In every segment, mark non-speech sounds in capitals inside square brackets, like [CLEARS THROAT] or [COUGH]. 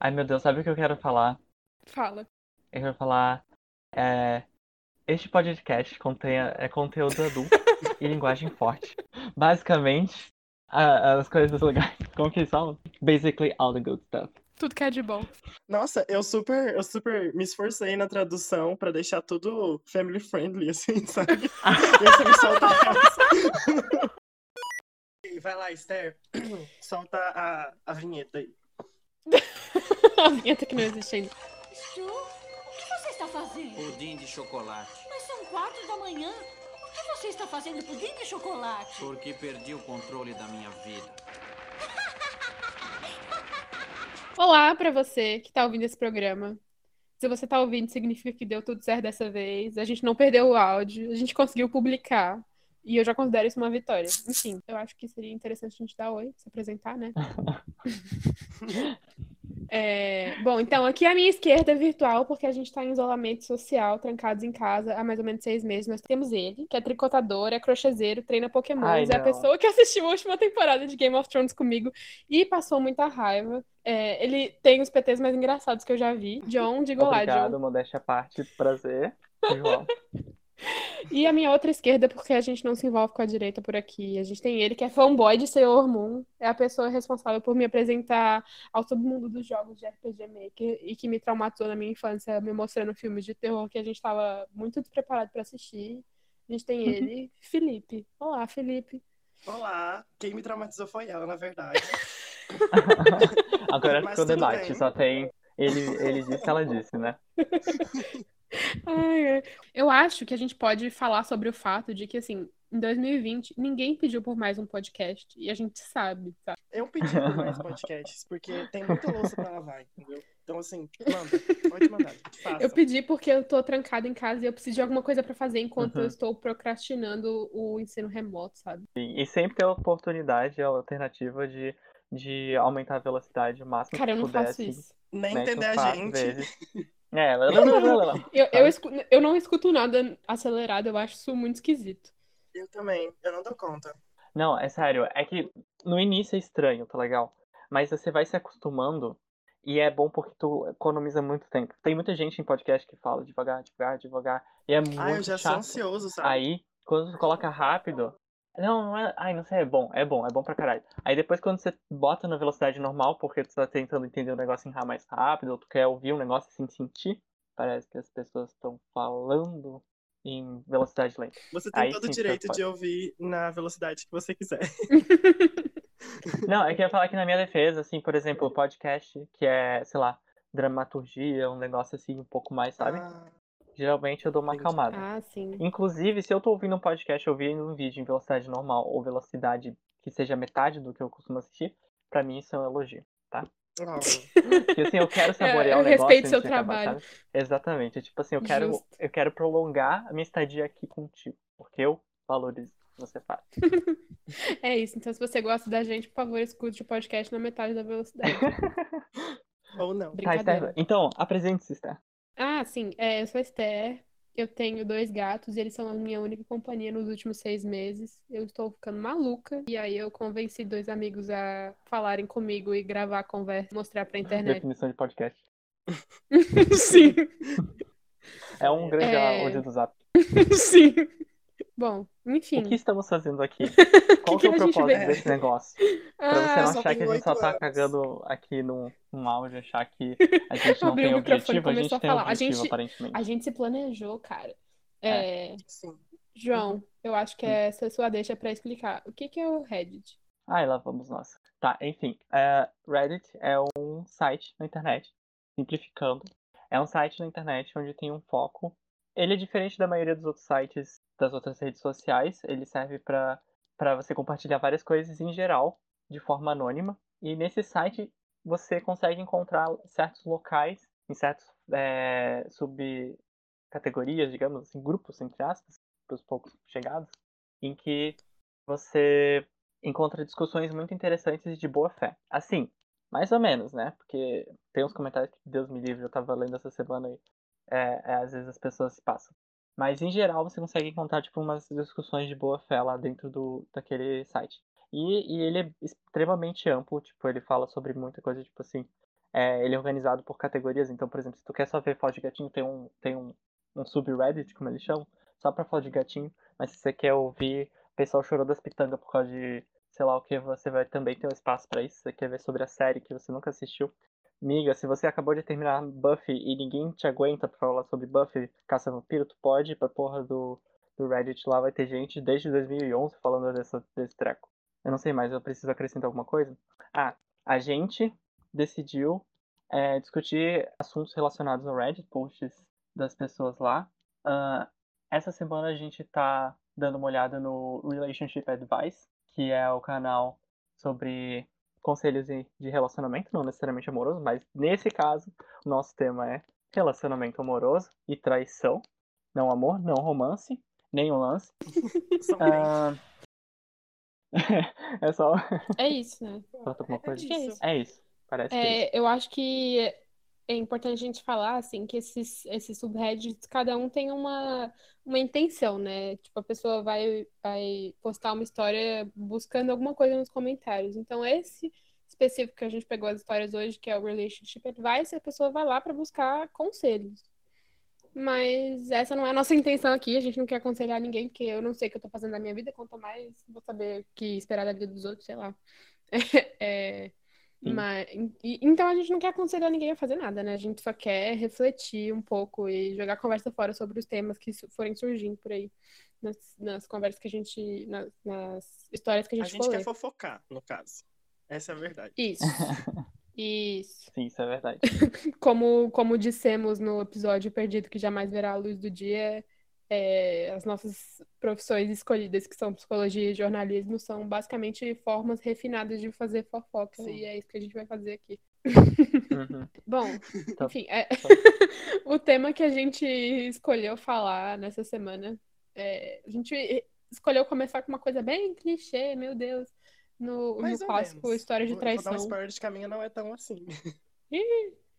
Ai meu Deus, sabe o que eu quero falar? Fala. Eu quero falar. É, este podcast contém é conteúdo adulto [LAUGHS] e linguagem forte. Basicamente, a- as coisas legais. [LAUGHS] Como que falam? Basically all the good stuff. Tudo que é de bom. Nossa, eu super, eu super me esforcei na tradução pra deixar tudo family friendly, assim, [LAUGHS] sabe? E você me solta essa. Vai lá, Esther. [CLEARS THROAT] Solta a, a vinheta aí. [LAUGHS] A vinheta que não existe ainda. Stu, o que você está fazendo? Pudim de chocolate. Mas são quatro da manhã. Por que você está fazendo pudim de chocolate? Porque perdi o controle da minha vida. [LAUGHS] Olá pra você que tá ouvindo esse programa. Se você tá ouvindo, significa que deu tudo certo dessa vez. A gente não perdeu o áudio, a gente conseguiu publicar. E eu já considero isso uma vitória. Enfim, eu acho que seria interessante a gente dar oi, se apresentar, né? [LAUGHS] É, bom, então aqui à minha esquerda virtual, porque a gente tá em isolamento social, trancados em casa há mais ou menos seis meses. Nós temos ele, que é tricotador, é crochêzeiro, treina Pokémon, Ai, é a pessoa que [LAUGHS] assistiu a última temporada de Game of Thrones comigo e passou muita raiva. É, ele tem os PTs mais engraçados que eu já vi. John, diga Obrigado, John. modéstia à parte. Prazer. João. [LAUGHS] E a minha outra esquerda, porque a gente não se envolve com a direita por aqui. A gente tem ele, que é fanboy de Sailor Moon. É a pessoa responsável por me apresentar ao submundo dos jogos de RPG Maker e que me traumatizou na minha infância, me mostrando filmes de terror que a gente estava muito despreparado para assistir. A gente tem ele, Felipe. Olá, Felipe. Olá, quem me traumatizou foi ela, na verdade. [LAUGHS] Agora ficou debate, bem. só tem ele, ele disse, ela disse, né? [LAUGHS] Ai, ai. Eu acho que a gente pode falar sobre o fato de que, assim, em 2020, ninguém pediu por mais um podcast. E a gente sabe, tá? Eu pedi por mais podcasts, porque tem muita louça pra lavar, entendeu? Então, assim, manda, pode mandar, faça. Eu pedi porque eu tô trancada em casa e eu preciso de alguma coisa pra fazer enquanto Uhum. eu estou procrastinando o ensino remoto, sabe? E, e sempre tem a oportunidade, a alternativa de, de aumentar a velocidade o máximo Cara, eu que não puder, faço assim, isso. Nem mete entender a gente. [LAUGHS] É, lá, lá, lá, lá, lá, lá. Eu, eu, Sabe? escu- eu não escuto nada acelerado, eu acho isso muito esquisito. Eu também, eu não dou conta. Não, é sério, é que no início é estranho, tá legal? Mas você vai se acostumando e é bom porque tu economiza muito tempo. Tem muita gente em podcast que fala devagar, devagar, devagar, e é muito Ah, eu já sou chato. ansioso, sabe? Aí, quando tu coloca rápido. Não, não é. Ai, não sei, é bom, é bom, é bom pra caralho. Aí depois quando você bota na velocidade normal, porque tu tá tentando entender o negócio em RAM mais rápido, ou tu quer ouvir um negócio sem sentir, parece que as pessoas estão falando em velocidade lenta. Você tem Aí todo o sim, direito pode. de ouvir na velocidade que você quiser. [LAUGHS] Não, é que eu ia falar que na minha defesa, assim, por exemplo, o podcast, que é, sei lá, dramaturgia, um negócio assim, um pouco mais, sabe? Ah, Geralmente eu dou uma acalmada. Ah, sim. Inclusive, se eu tô ouvindo um podcast, eu vi um vídeo em velocidade normal ou velocidade que seja metade do que eu costumo assistir, pra mim isso é um elogio. ah, Porque assim, eu quero [LAUGHS] saborear eu o negócio respeito seu acabar, trabalho. sabe? Exatamente. Tipo assim, eu quero, Justo. eu quero prolongar a minha estadia aqui contigo. Porque eu valorizo o que você faz. [LAUGHS] É isso. Então, se você gosta da gente, por favor, escute o podcast na metade da velocidade. [LAUGHS] ou não. Tá. Esther. Então, apresente-se, Esther. Ah, sim. É, eu sou a Esther. Eu tenho dois gatos e eles são a minha única companhia nos últimos seis meses. Eu estou ficando maluca. E aí eu convenci dois amigos a falarem comigo e gravar a conversa, mostrar pra internet. Definição de podcast. [LAUGHS] Sim, É um grande É. áudio do Zap. [LAUGHS] sim. Bom, enfim. O que estamos fazendo aqui? O [LAUGHS] Qual que que é o a propósito desse negócio? [LAUGHS] Pra você Ah, não achar que a gente só tá anos. cagando aqui num, num áudio, achar que a [LAUGHS] gente não Abriu tem objetivo, a gente a tem falar. A objetivo, gente- aparentemente. a gente se planejou, cara. É, Sim. João, eu acho que essa é sua deixa pra explicar. O que que é o Reddit? Ah, lá vamos nós. Tá, enfim. é, Reddit é um site na internet, simplificando. É um site na internet onde tem um foco. Ele é diferente da maioria dos outros sites, das outras redes sociais. Ele serve para você compartilhar várias coisas em geral, de forma anônima. E nesse site você consegue encontrar certos locais, em certos é, subcategorias, digamos assim, grupos, entre aspas, para os poucos chegados, em que você encontra discussões muito interessantes e de boa fé. Assim, mais ou menos, né? Porque tem uns comentários que Deus me livre, eu tava lendo essa semana e é, é, às vezes as pessoas se passam. Mas em geral você consegue encontrar tipo umas discussões de boa fé lá dentro do daquele site. E, e ele é extremamente amplo, tipo, ele fala sobre muita coisa, tipo assim, é, ele é organizado por categorias. Então, por exemplo, se tu quer só ver foto de gatinho, tem um, tem um, um subreddit, como eles chamam, só pra foto de gatinho. Mas se você quer ouvir o pessoal chorou das pitangas por causa de sei lá o que, você vai também ter um espaço pra isso. Você quer ver sobre a série que você nunca assistiu. Miga, se você acabou de terminar Buffy e ninguém te aguenta pra falar sobre Buffy Caça Vampiro, tu pode ir pra porra do, do Reddit lá, vai ter gente desde 2011 falando dessa, desse treco. Eu não sei mais, eu preciso acrescentar alguma coisa? Ah, a gente decidiu é, discutir assuntos relacionados no Reddit, posts das pessoas lá. Uh, essa semana a gente tá dando uma olhada no Relationship Advice, que é o canal sobre conselhos de relacionamento, não necessariamente amoroso, mas nesse caso, o nosso tema é relacionamento amoroso e traição. Não amor, não romance, nem um lance. [LAUGHS] uh... [LAUGHS] é só. É isso, né? Que é isso. É isso. Parece que é É, isso. eu acho que é importante a gente falar, assim, que esses, esses subreddits, cada um tem uma, uma intenção, né? Tipo, a pessoa vai, vai postar uma história buscando alguma coisa nos comentários. Então, esse específico que a gente pegou as histórias hoje, que é o Relationship Advice, a pessoa vai lá para buscar conselhos. Mas essa não é a nossa intenção aqui, a gente não quer aconselhar ninguém, porque eu não sei o que eu tô fazendo na minha vida, quanto mais vou saber o que esperar da vida dos outros, sei lá. [LAUGHS] É. mas, e- então a gente não quer aconselhar ninguém a fazer nada, né? A gente só quer refletir um pouco e jogar a conversa fora sobre os temas que forem surgindo por aí. Nas, nas conversas que a gente. Nas, nas histórias que a A gente gente for quer ler. fofocar, no caso. Essa é a verdade. Isso. [LAUGHS] Isso. Sim, isso é verdade. [LAUGHS] Como, como dissemos no episódio Perdido, que jamais verá a luz do dia, é, as nossas profissões escolhidas, que são psicologia e jornalismo, são basicamente formas refinadas de fazer fofoca, Sim. e é isso que a gente vai fazer aqui. Uhum. [LAUGHS] Bom, Tá. enfim, é- [LAUGHS] o tema que a gente escolheu falar nessa semana, é, a gente escolheu começar com uma coisa bem clichê, meu Deus, no, Mais no clássico menos. História de Vou- Vou dar um Traição. spoiler de minha não é tão assim.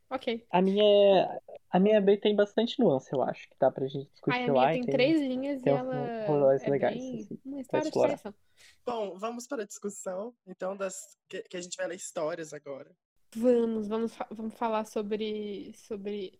Ok. A minha, a minha B tem bastante nuance, eu acho, que dá pra gente discutir Ai, a lá. minha e tem três linhas e tem uns ela rolês é legais, bem assim, uma história de traição. Bom, vamos para a discussão, então, das que, que a gente vai ler histórias agora. Vamos, vamos, vamos falar sobre, sobre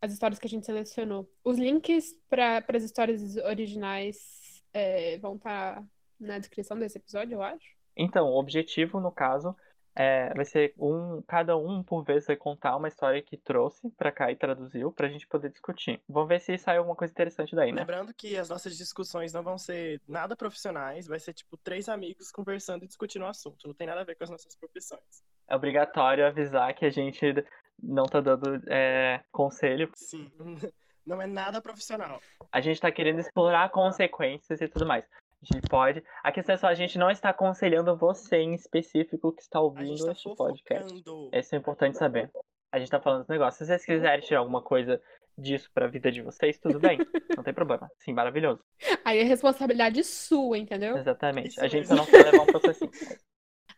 as histórias que a gente selecionou. Os links para as histórias originais é, vão estar na descrição desse episódio, eu acho. Então, o objetivo, no caso, é, vai ser um, cada um por vez vai contar uma história que trouxe pra cá e traduziu pra gente poder discutir. Vamos ver se sai alguma coisa interessante daí, né? Lembrando que as nossas discussões não vão ser nada profissionais, vai ser tipo três amigos conversando e discutindo o assunto. Não tem nada a ver com as nossas profissões. É obrigatório avisar que a gente não tá dando é, conselho. Sim, [LAUGHS] não é nada profissional. A gente tá querendo explorar consequências e tudo mais. A gente pode. A questão é só, a gente não está aconselhando você em específico que está A ouvindo tá este podcast. fofocando. Isso é importante saber. A gente tá falando dos negócios. Se vocês quiserem tirar alguma coisa disso pra vida de vocês, tudo bem. [LAUGHS] Não tem problema. Sim, maravilhoso. Aí é responsabilidade sua, entendeu? Exatamente. Isso A gente mesmo. só não quer levar um processinho. [LAUGHS]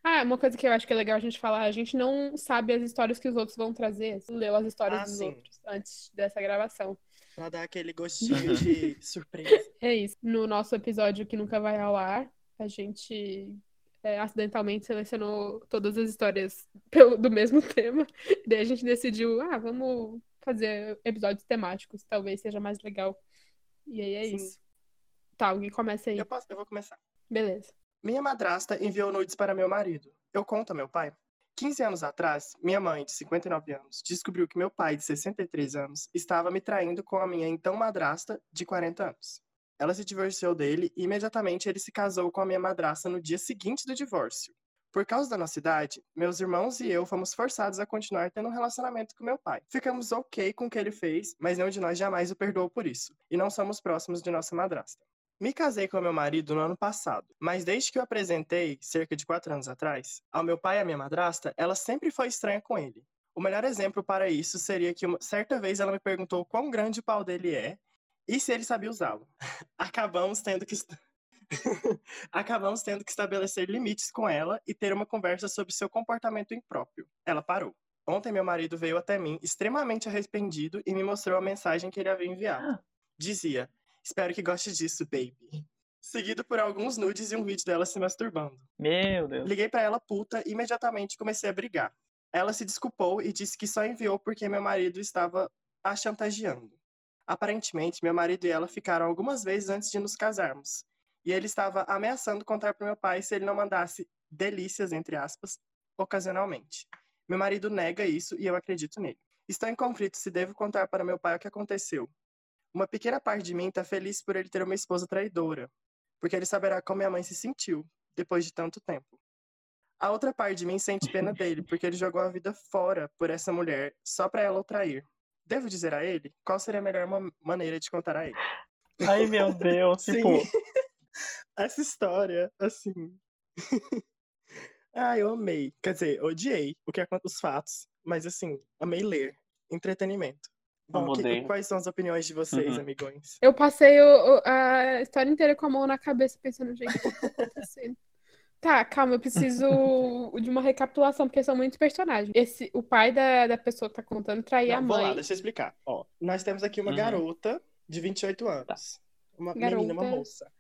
Ah, uma coisa que eu acho que é legal a gente falar, a gente não sabe as histórias que os outros vão trazer. Leu as histórias Ah, dos sim. outros antes dessa gravação. Pra dar aquele gostinho de surpresa. É isso. No nosso episódio que nunca vai ao ar, a gente é, acidentalmente selecionou todas as histórias pelo- do mesmo [LAUGHS] tema. E daí a gente decidiu, ah, vamos fazer episódios temáticos, talvez seja mais legal. E aí é Sim. isso. Tá, alguém começa aí. Eu, posso, eu vou começar. Beleza. Minha madrasta enviou nudes para meu marido. Eu conto a meu pai. 15 anos atrás, minha mãe, de 59 anos, descobriu que meu pai, de 63 anos, estava me traindo com a minha então madrasta, de 40 anos. Ela se divorciou dele e imediatamente ele se casou com a minha madrasta no dia seguinte do divórcio. Por causa da nossa idade, meus irmãos e eu fomos forçados a continuar tendo um relacionamento com meu pai. Ficamos ok com o que ele fez, mas nenhum de nós jamais o perdoou por isso, e não somos próximos de nossa madrasta. Me casei com meu marido no ano passado, mas desde que eu apresentei, cerca de quatro anos atrás, ao meu pai e à minha madrasta, ela sempre foi estranha com ele. O melhor exemplo para isso seria que uma certa vez ela me perguntou quão grande o pau dele é e se ele sabia usá-lo. [LAUGHS] Acabamos tendo que [LAUGHS] Acabamos tendo que estabelecer limites com ela e ter uma conversa sobre seu comportamento impróprio. Ela parou. Ontem meu marido veio até mim extremamente arrependido e me mostrou a mensagem que ele havia enviado. Dizia: Espero que goste disso, baby. Seguido por alguns nudes e um vídeo dela se masturbando. Meu Deus. Liguei pra ela puta e imediatamente comecei a brigar. Ela se desculpou e disse que só enviou porque meu marido estava a chantageando. Aparentemente, meu marido e ela ficaram algumas vezes antes de nos casarmos. E ele estava ameaçando contar para meu pai se ele não mandasse delícias, entre aspas, ocasionalmente. Meu marido nega isso e eu acredito nele. Estou em conflito se devo contar para meu pai o que aconteceu. Uma pequena parte de mim está feliz por ele ter uma esposa traidora, porque ele saberá como minha mãe se sentiu depois de tanto tempo. A outra parte de mim sente pena [LAUGHS] dele, porque ele jogou a vida fora por essa mulher só para ela o trair. Devo dizer a ele qual seria a melhor ma- maneira de contar a ele? Ai, meu [LAUGHS] Deus, tipo, [LAUGHS] Essa história, assim. ah, eu amei. Quer dizer, odiei o que acon- os fatos, mas assim, amei ler. Entretenimento. Bom, que- quais são as opiniões de vocês, Uhum. amigões? Eu passei o- o- a história inteira com a mão na cabeça, pensando, gente, o que tá acontecendo? [LAUGHS] Tá, calma, eu preciso [LAUGHS] de uma recapitulação, porque são muitos personagens. Esse, o pai da, da pessoa que tá contando traía a vou lá, mãe. deixa eu explicar. Ó, nós temos aqui uma Uhum. garota de 28 anos. Uma menina, uma Garota. moça.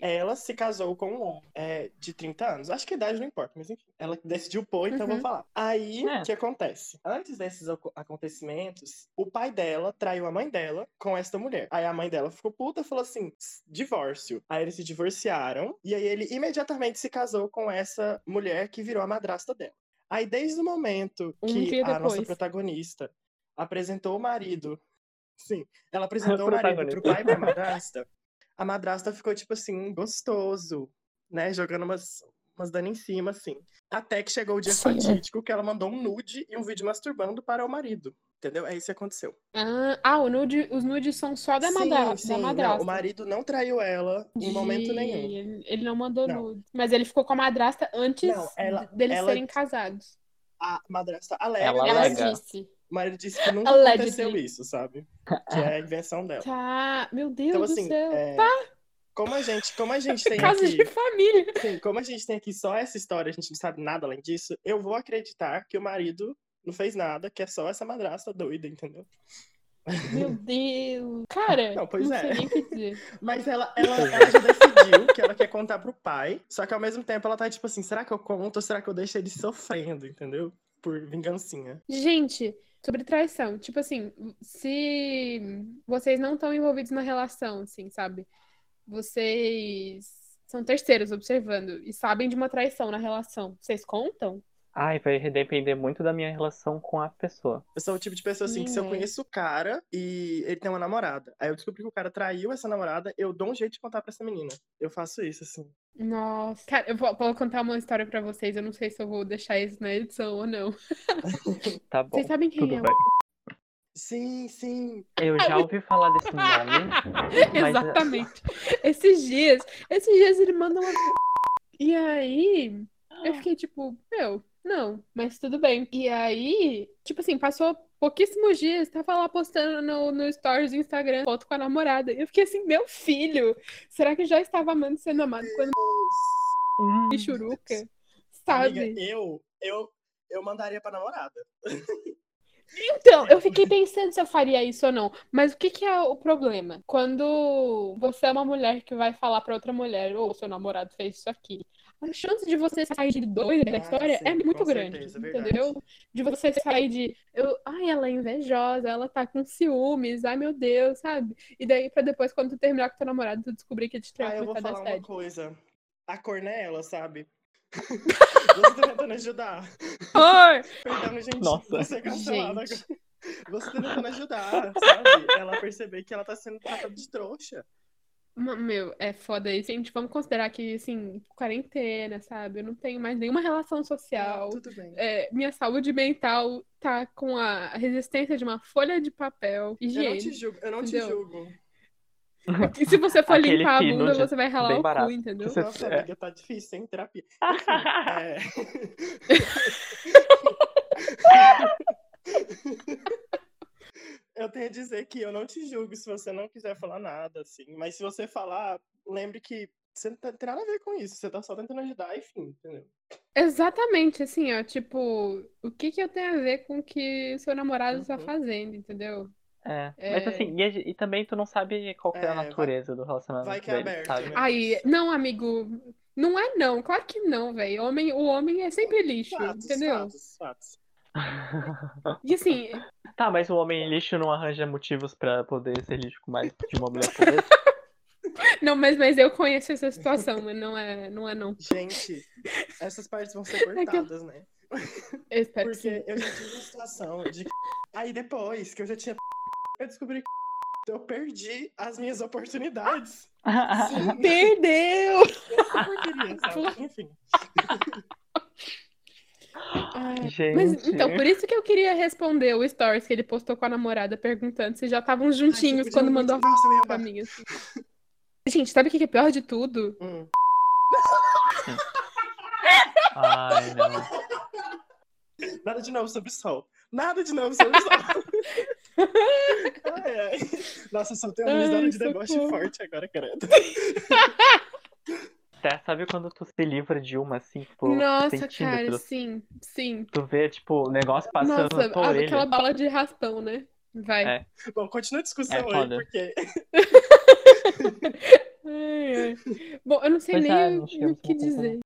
Ela se casou com um homem é, de 30 anos. Acho que a idade não importa, mas enfim. Ela decidiu pôr, então eu Uhum. vou falar. Aí, É. o que acontece? Antes desses aco- acontecimentos, o pai dela traiu a mãe dela com esta mulher. Aí a mãe dela ficou puta e falou assim: "S- divórcio. Aí eles se divorciaram. E aí ele imediatamente se casou com essa mulher que virou a madrasta dela. Aí, desde o momento Um que a nossa protagonista apresentou o marido. Sim, ela apresentou o [LAUGHS] marido pro pai pra madrasta. A madrasta ficou, tipo assim, gostoso, né? Jogando umas, umas dando em cima, assim. Até que chegou o dia Sim. fatídico que ela mandou um nude e um vídeo masturbando para o marido. Entendeu? É isso que aconteceu. Ah, ah, o nude, os nudes são só da, sim, madra, sim, da não, madrasta. o marido não traiu ela em momento De- nenhum. Ele, ele não mandou Não. nude. Mas ele ficou com a madrasta antes Não, ela- deles ela- serem casados. A madrasta alega, Ela Ela alega. disse. O marido disse que nunca Allegedly. aconteceu isso, sabe? Que é a invenção dela. Tá, meu Deus Então, do assim, céu. é, como a gente, como a gente tem Casa aqui... de família. Sim, como a gente tem aqui só essa história, a gente não sabe nada além disso, eu vou acreditar que o marido não fez nada, que é só essa madrasta doida, entendeu? Meu Deus. Cara, Não, pois não é. [LAUGHS] Mas ela, ela, ela já decidiu que ela quer contar pro pai, só que ao mesmo tempo ela tá tipo assim, será que eu conto ou será que eu deixo ele sofrendo, entendeu? Por vingancinha. Gente, sobre traição, tipo assim, se vocês não estão envolvidos na relação, assim, sabe? Vocês são terceiros observando e sabem de uma traição na relação. Vocês contam? Ai, vai depender muito da minha relação com a pessoa. Eu sou o tipo de pessoa assim, que se eu conheço o cara e ele tem uma namorada, aí eu descobri que o cara traiu essa namorada, eu dou um jeito de contar pra essa menina. Eu faço isso, assim. Nossa, cara, eu vou, vou contar uma história pra vocês. Eu não sei se eu vou deixar isso na edição ou não. [LAUGHS] Tá bom. Vocês sabem quem Tudo é bem. Sim, sim. Eu já ouvi falar desse nome, [LAUGHS] mas é- Exatamente. Esses dias, esses dias ele manda uma. [LAUGHS] E aí, eu fiquei tipo, meu, não, mas tudo bem. E aí, tipo assim, passou pouquíssimos dias, tava lá postando no, no stories do Instagram, foto com a namorada. Eu fiquei assim, meu filho, será que já estava amando sendo amado quando Hum, bichuruca? Sabe? Amiga, eu, eu, eu mandaria pra namorada. Então, eu fiquei pensando se eu faria isso ou não. Mas o que que é o problema? Quando você é uma mulher que vai falar pra outra mulher, ou seu namorado fez isso aqui, a chance de você sair de doida da Ah, história sim, é muito grande, certeza, é verdade. entendeu? De você sair de, eu, ai, ela é invejosa, ela tá com ciúmes, ai meu Deus, sabe? E daí pra depois, quando tu terminar com teu namorado, tu descobrir que te traiu Ah, eu vou falar uma coisa. A cor não é ela, sabe? [LAUGHS] Você tá tentando ajudar. [LAUGHS] Perdão, gente. Nossa. Você é cancelada Gente. agora. Você tá tentando ajudar, sabe? Ela perceber que ela tá sendo tratada de trouxa. Meu, é foda isso. Gente, vamos considerar que, assim, quarentena, sabe? Eu não tenho mais nenhuma relação social. Não, tudo bem. É, minha saúde mental tá com a resistência de uma folha de papel Eu não te julgo, eu não te entendeu? julgo. [LAUGHS] E se você for Aquele limpar a bunda, você vai ralar o barato. cu, entendeu? Você- Nossa, é. amiga, tá difícil, hein? Terapia. [LAUGHS] Enfim, é... [LAUGHS] Eu tenho a dizer que eu não te julgo se você não quiser falar nada, assim. Mas se você falar, lembre que você não tá- tem nada a ver com isso. Você tá só tentando ajudar, enfim, entendeu? Exatamente, assim, ó, tipo, o que que eu tenho a ver com o que o seu namorado tá Uhum. fazendo, entendeu? É, É. mas assim, e, e também tu não sabe qual que é É, a vai- natureza do relacionamento vai que é deles, aberto, sabe? né? Aí, não, amigo, não é não, claro que não, velho. Homem, o homem é sempre lixo, Fatos, entendeu? fatos, fatos. [LAUGHS] E assim, Tá, mas o homem lixo não arranja motivos pra poder ser lixo com mais de uma mulher por vez? [LAUGHS] não, mas, mas eu conheço essa situação, mas não é, não é não. Gente, essas partes vão ser É que eu- cortadas, né? Eu espero. Porque eu já tive uma situação de. Aí depois que eu já tinha. Eu descobri que eu perdi as minhas oportunidades. [LAUGHS] Sim, Perdeu! porqueria, sabe? Enfim. Ai, Gente. Mas então, por isso que eu queria responder o stories que ele postou com a namorada perguntando se já estavam juntinhos Ai, quando muito- mandou a foto pra mim. assim. Gente, sabe o que é pior de tudo? Hum. Ai, não. Nada de novo sobre o sol. Nada de novo sobre o sol. ai, ai. Nossa, eu soltei uma risada de deboche forte agora, credo. [LAUGHS] Até sabe quando tu se livra de uma, assim, tipo, Nossa, cara, sim, sim. Tu vê, tipo, o negócio passando Nossa, na tua a- orelha. aquela bala de raspão, né? Vai. É. Bom, continua a discussão É aí, foda. porque. [LAUGHS] [LAUGHS] Ai, ai. Bom, eu não sei Pois nem é, o- que dizer.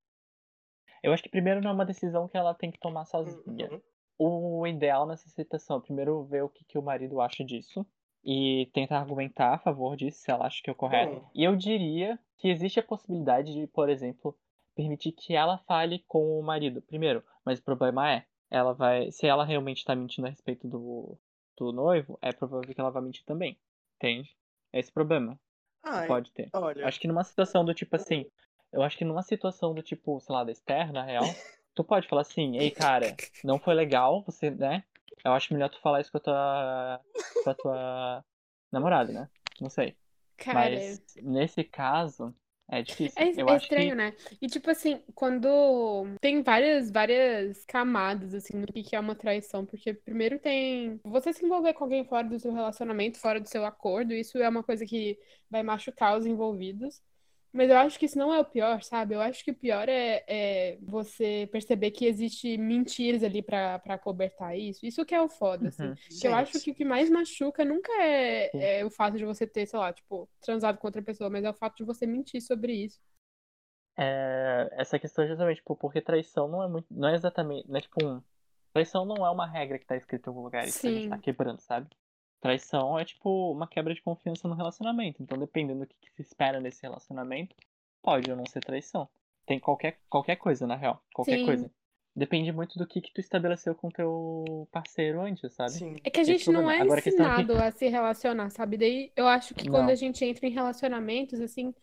Eu acho que primeiro não é uma decisão que ela tem que tomar sozinha. Uhum. O ideal nessa situação é primeiro ver o que, que o marido acha disso e tentar argumentar a favor disso, se ela acha que é o correto. Bom. E eu diria que existe a possibilidade de, por exemplo, permitir que ela fale com o marido primeiro. Mas o problema é, ela vai. Se ela realmente está mentindo a respeito do, do noivo, é provável que ela vá mentir também. Entende? É esse o problema. Ai, Pode ter. olha. Acho que numa situação do tipo assim. Eu acho que numa situação do tipo, sei lá, da Esther, na real, [LAUGHS] tu pode falar assim, ei, cara, não foi legal, você, né? Eu acho melhor tu falar isso com a tua. com a tua namorada, né? Não sei. Cara, Mas nesse caso, é difícil. É, é estranho, que. né? E tipo assim, quando tem várias, várias camadas assim do que é uma traição, porque primeiro tem você se envolver com alguém fora do seu relacionamento, fora do seu acordo, isso é uma coisa que vai machucar os envolvidos. Mas eu acho que isso não é o pior, sabe? Eu acho que o pior é, é você perceber que existe mentiras ali pra pra cobertar isso. Isso que é o foda, assim. Uhum. Que eu acho que o que mais machuca nunca é, é o fato de você ter, sei lá, tipo, transado com outra pessoa, mas é o fato de você mentir sobre isso. É, essa questão é justamente, tipo, porque traição não é muito. Não é exatamente. Não é tipo um. Traição não é uma regra que tá escrita em algum lugar e que a gente tá quebrando, sabe? Traição é tipo uma quebra de confiança no relacionamento. Então, dependendo do que, que se espera nesse relacionamento, pode ou não ser traição. Tem qualquer, qualquer coisa, na real. Qualquer Sim. coisa. Depende muito do que, que tu estabeleceu com teu parceiro antes, sabe? Sim. É que a Esse gente não problema. é Agora, a é que- ensinado a se relacionar, sabe? Daí eu acho que quando Não. a gente entra em relacionamentos, assim,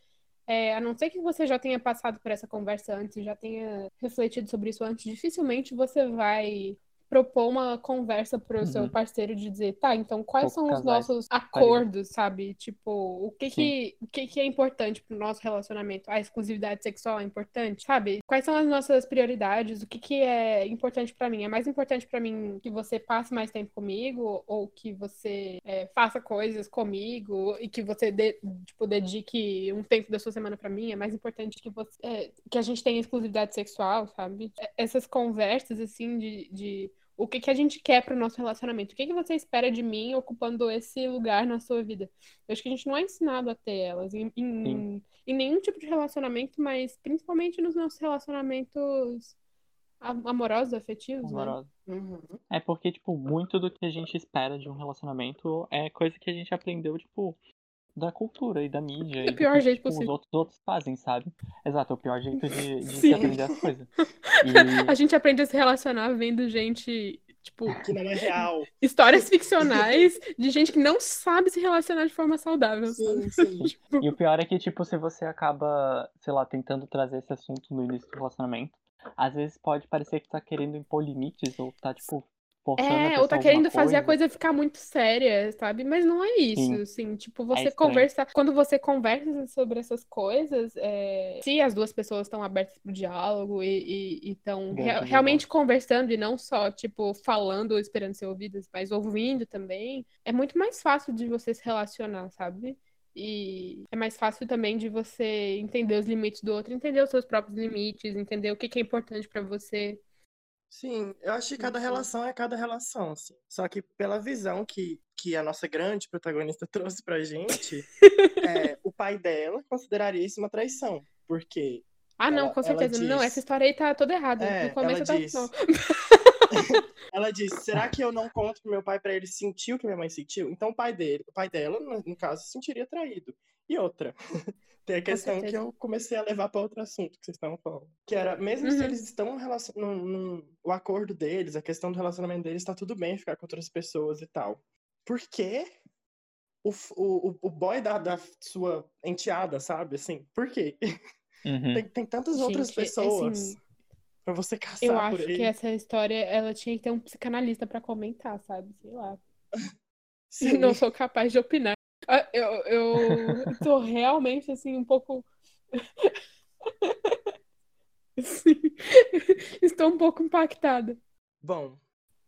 é, a não ser que você já tenha passado por essa conversa antes, já tenha refletido sobre isso antes, dificilmente você vai propor uma conversa pro seu Uhum. parceiro de dizer, tá, então quais Poucos são os nossos acordos, sabe? Tipo, o que que, o que que é importante pro nosso relacionamento? A exclusividade sexual é importante, sabe? Quais são as nossas prioridades? O que que é importante pra mim? É mais importante pra mim que você passe mais tempo comigo ou que você é, faça coisas comigo e que você dê- tipo, dedique um tempo da sua semana pra mim? É mais importante que você é, que a gente tenha exclusividade sexual, sabe? É- Essas conversas assim de, de o que, que a gente quer pro nosso relacionamento? O que, que você espera de mim ocupando esse lugar na sua vida? Eu acho que a gente não é ensinado a ter elas em, em, em nenhum tipo de relacionamento, mas principalmente nos nossos relacionamentos am- amorosos, afetivos, né? Amorosa. Uhum. É porque, tipo, muito do que a gente espera de um relacionamento é coisa que a gente aprendeu, tipo, da cultura e da mídia. Do e pior que, jeito tipo, os possível. outros, outros fazem, sabe? Exato, é o pior jeito de, de se aprender as coisas. [LAUGHS] E A gente aprende a se relacionar vendo gente, tipo, Que não é real. histórias ficcionais de gente que não sabe se relacionar de forma saudável? Sim, sim. [LAUGHS] E o pior é que, tipo, se você acaba, sei lá, tentando trazer esse assunto no início do relacionamento, às vezes pode parecer que tá querendo impor limites ou tá, tipo, É, ou tá querendo fazer a coisa. coisa ficar muito séria, sabe? Mas não é isso, Sim. assim, tipo, você estranho. conversa, quando você conversa sobre essas coisas, é, se as duas pessoas estão abertas pro diálogo e estão realmente conversando e não só, tipo, falando ou esperando ser ouvidas, mas ouvindo também, é muito mais fácil de você se relacionar, sabe? E é mais fácil também de você entender os limites do outro, entender os seus próprios limites, entender o que que é importante pra você. Sim, eu acho que cada Sim. relação é cada relação, assim. Só que pela visão que, que a nossa grande protagonista [LAUGHS] trouxe pra gente, é, o pai dela consideraria isso uma traição. Porque Ah, não, Ela- com ela certeza. Não, diz- essa história aí tá toda errada. É, Do começo ela até o diz-. [LAUGHS] Ela diz: será que eu não conto pro meu pai pra ele sentir o que minha mãe sentiu? Então o pai dele, o pai dela, no, no caso, se sentiria traído. E outra, [LAUGHS] tem a questão que eu comecei a levar para outro assunto que vocês estavam falando. Que era, mesmo se Uhum. eles estão relacion... num, num- o acordo deles, a questão do relacionamento deles, tá tudo bem ficar com outras pessoas e tal. Por que o, o, o- boy da, da sua enteada, sabe? Assim, por quê? Uhum. Tem, tem tantas outras Gente, pessoas assim, pra você caçar Eu por acho aí. que essa história, ela tinha que ter um psicanalista pra comentar, sabe? Sei lá. [LAUGHS] Sim. [LAUGHS] Não sou capaz de opinar. Ah, Eu, eu tô realmente, assim, um pouco... [LAUGHS] Sim. Estou um pouco impactada. Bom,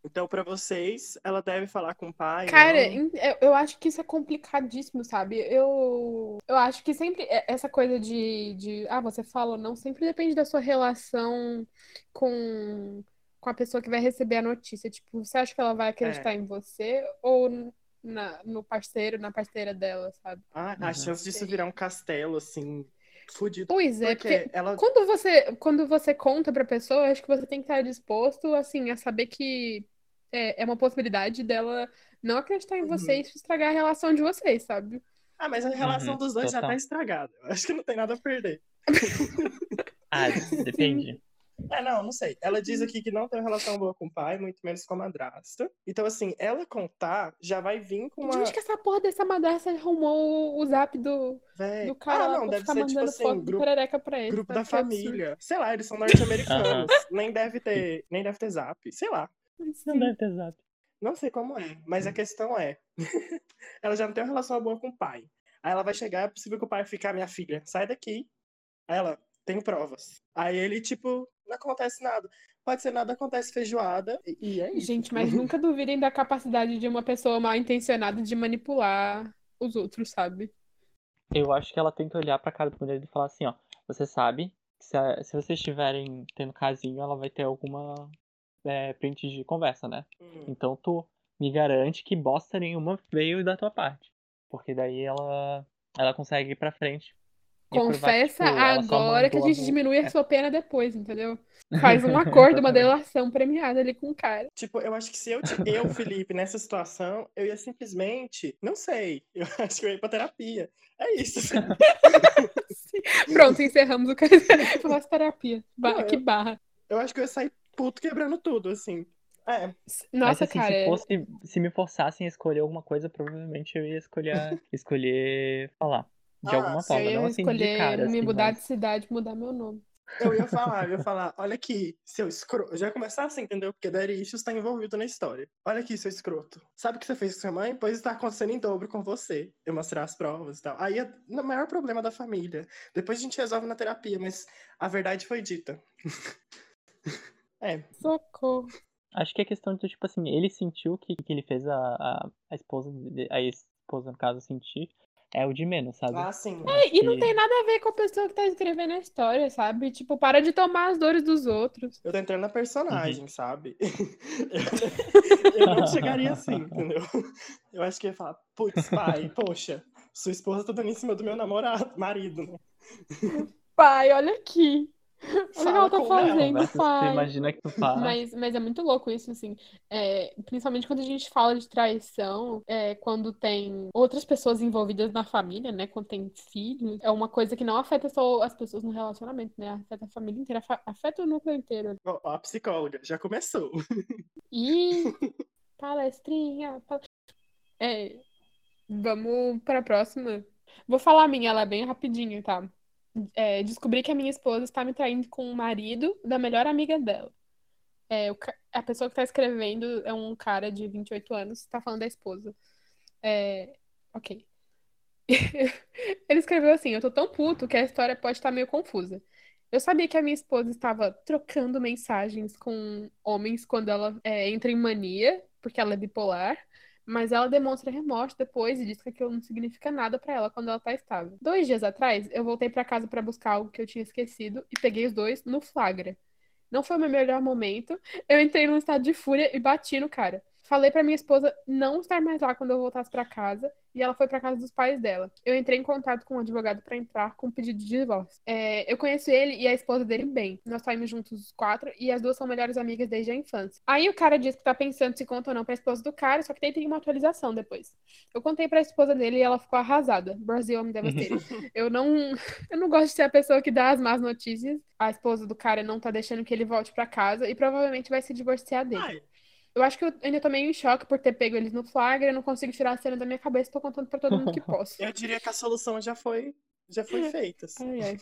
então pra vocês, ela deve falar com o pai. Cara, não? eu- eu acho que isso é complicadíssimo, sabe? Eu, eu acho que sempre é- essa coisa de, de, ah, você fala ou não, sempre depende da sua relação com, com a pessoa que vai receber a notícia. Tipo, você acha que ela vai acreditar em você ou na, no parceiro, na parceira dela, sabe? Ah, a Uhum. chance disso virar um castelo, assim, fudido. Pois é, Porque porque ela. quando você, quando você conta pra pessoa, acho que você tem que estar disposto, assim, a saber que é, é uma possibilidade dela não acreditar em Uhum. você e isso estragar a relação de vocês, sabe? Ah, mas a relação Uhum, dos dois já total. tá estragada. Eu Acho que não tem nada a perder. Ah, [LAUGHS] depende. É, não, não sei. Ela diz aqui que não tem uma relação boa com o pai, muito menos com a madrasta. Então, assim, ela contar já vai vir com De uma. onde que essa porra dessa madrasta arrumou o zap do, Véi, do cara ah, não, deve ficar ser tipo mandando assim, grupo, perereca pra ele? grupo sabe? da Que absurdo. família. Sei lá, eles são norte-americanos. nem deve ter, nem deve ter zap. Sei lá. Não deve ter zap. Não sei como é, mas a questão é, [LAUGHS] ela já não tem uma relação boa com o pai. Aí ela vai chegar, é possível que o pai ficar, minha filha, sai daqui. Aí ela, tem provas. Aí ele, tipo, não acontece nada. Pode ser nada, acontece feijoada, e, e é isso. Gente, mas nunca duvidem da capacidade de uma pessoa mal intencionada de manipular os outros, sabe? Eu acho que ela tem que olhar pra cara do mulher e falar assim, ó. Você sabe que se, a- se vocês estiverem tendo casinho, ela vai ter alguma é, print de conversa, né? Hum. Então tu me garante que bosta nenhuma veio da tua parte. Porque daí ela, ela consegue ir pra frente. Confessa tipo, agora que a gente diminui a sua pena depois, entendeu? Faz um acordo, uma delação premiada ali com o cara. Tipo, eu acho que se eu, eu, Felipe, nessa situação, eu ia simplesmente, não sei, [LAUGHS] eu acho que eu ia pra terapia. É isso. [LAUGHS] Pronto, encerramos o cara. [LAUGHS] Nossa, terapia. Ba- Não, que eu- barra. Eu acho que eu ia sair puto quebrando tudo, assim. É, Mas Nossa, assim, cara. se, é- fosse, se me forçassem a escolher alguma coisa, provavelmente eu ia escolher, escolher falar. De Ah, alguma Eu forma, ia não assim escolher de cara, me assim, mudar mas... de cidade, mudar meu nome. eu ia [LAUGHS] falar, eu ia falar, olha aqui, seu escroto. Eu já começar assim, entendeu? Porque Daddy Issues tá envolvido na história. Olha aqui, seu escroto. Sabe o que você fez com sua mãe? Pois está acontecendo em dobro com você. Eu mostrar as provas e tal. Aí é o maior problema da família. Depois a gente resolve na terapia, mas a verdade foi dita. é, Socorro. Acho que é questão de, tipo assim, ele sentiu que, que ele fez a, a, a esposa, a ex-esposa, no caso, sentir, é o de menos, sabe? ah, sim. É, e não que- tem nada a ver com a pessoa que tá escrevendo a história, sabe? Tipo, para de tomar as dores dos outros. Eu tô entrando na Uhum. personagem, sabe? [LAUGHS] Eu, não [LAUGHS] chegaria assim, entendeu? Eu acho que eu ia falar, putz, pai, poxa, sua esposa tá dando em cima do meu namorado, marido, né? Pai, olha aqui. O que ela tá com ela, fazendo, Conversa, você pai. imagina que tu fala. Mas, mas é muito louco isso, assim. É, principalmente quando a gente fala de traição, é, quando tem outras pessoas envolvidas na família, né? Quando tem filhos, é uma coisa que não afeta só as pessoas no relacionamento, né? Afeta a família inteira, afeta o núcleo inteiro. Ó, ó, a psicóloga, já começou. E [LAUGHS] palestrinha. pal- É, vamos para a próxima. Vou falar a minha, ela é bem rapidinho, tá? É, descobri que a minha esposa está me traindo com o marido da melhor amiga dela. É, o a pessoa que está escrevendo é um cara de 28 anos, está falando da esposa. É, ok. [LAUGHS] Ele escreveu assim: Eu tô tão puto que a história pode estar meio confusa. Eu sabia que a minha esposa estava trocando mensagens com homens quando ela é, entra em mania, porque ela é bipolar, mas ela demonstra remorso depois e diz que aquilo não significa nada pra ela quando ela tá estável. Dois dias atrás, eu voltei pra casa pra buscar algo que eu tinha esquecido e peguei os dois no flagra. Não foi o meu melhor momento. Eu entrei num estado de fúria e bati no cara. Falei pra minha esposa não estar mais lá quando eu voltasse pra casa e ela foi pra casa dos pais dela. Eu entrei em contato com o advogado pra entrar com um pedido de divórcio. É, eu conheço ele e a esposa dele bem. Nós saímos juntos os quatro e as duas são melhores amigas desde a infância. Aí o cara disse que tá pensando se conta ou não pra esposa do cara, só que daí tem uma atualização depois. Eu contei pra esposa dele e ela ficou arrasada. Brasil me devastated. [LAUGHS] eu não eu não gosto de ser a pessoa que dá as más notícias. A esposa do cara não tá deixando que ele volte pra casa e provavelmente vai se divorciar dele. Ai, Eu acho que eu ainda tô meio em choque por ter pego eles no flagra, eu não consigo tirar a cena da minha cabeça, tô contando pra todo mundo que [LAUGHS] posso. eu diria que a solução já foi, já foi feita. assim. Ai, ai.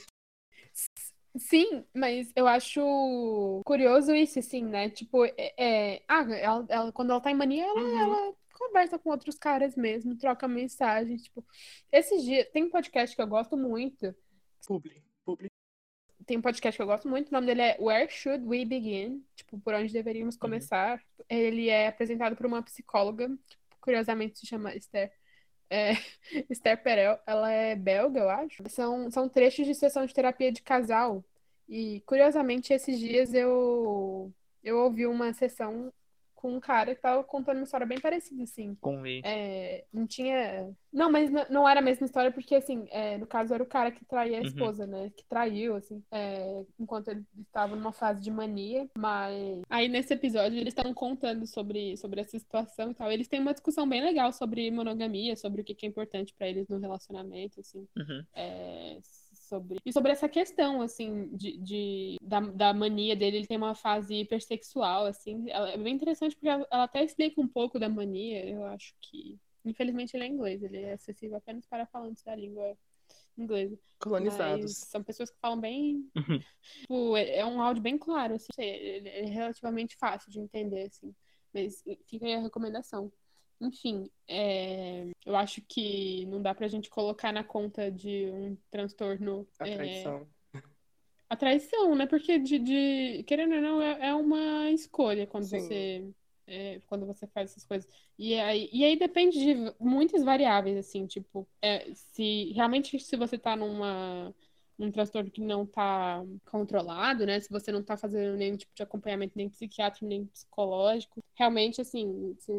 Sim, mas eu acho curioso isso, assim, né? Tipo, é, é- ah, ela, ela- quando ela tá em mania, ela, Uhum. ela conversa com outros caras mesmo, troca mensagem, tipo, esses dias, tem um podcast que eu gosto muito, Publi, publi. Tem um podcast que eu gosto muito, o nome dele é Where Should We Begin? Tipo, por onde deveríamos começar? Ele é apresentado por uma psicóloga, que curiosamente se chama Esther. É, [LAUGHS] Esther Perel, ela é belga, eu acho. São, são trechos de sessão de terapia de casal. E, curiosamente, esses dias eu, eu ouvi uma sessão com um cara que tava contando uma história bem parecida, assim. Com ele. É, não tinha. Não, mas não era a mesma história, porque, assim, é, no caso era o cara que traía a Uhum. esposa, né? Que traiu, assim, é, enquanto ele estava numa fase de mania. Mas aí nesse episódio eles estavam contando sobre, sobre essa situação e tal. Eles têm uma discussão bem legal sobre monogamia, sobre o que que é importante pra eles no relacionamento, assim Uhum. é, sobre e sobre essa questão assim de, de- da, da mania dele ele tem uma fase hipersexual assim ela- é bem interessante porque ela, ela até explica um pouco da mania eu acho que infelizmente ele é inglês ele é acessível apenas para falantes da língua inglesa mas Colonizados. são pessoas que falam bem Uhum. tipo, é é um áudio bem claro assim é relativamente fácil de entender assim mas fica aí a recomendação enfim, é, eu acho que não dá pra gente colocar na conta de um transtorno A é, traição. a traição, né? Porque de, de- querendo ou não, é, é uma escolha quando Sim. você é, quando você faz essas coisas. E aí, e aí depende de muitas variáveis, assim, tipo, é, se realmente se você tá numa um transtorno que não tá controlado, né? Se você não tá fazendo nenhum tipo de acompanhamento, nem psiquiátrico, nem psicológico, realmente, assim, você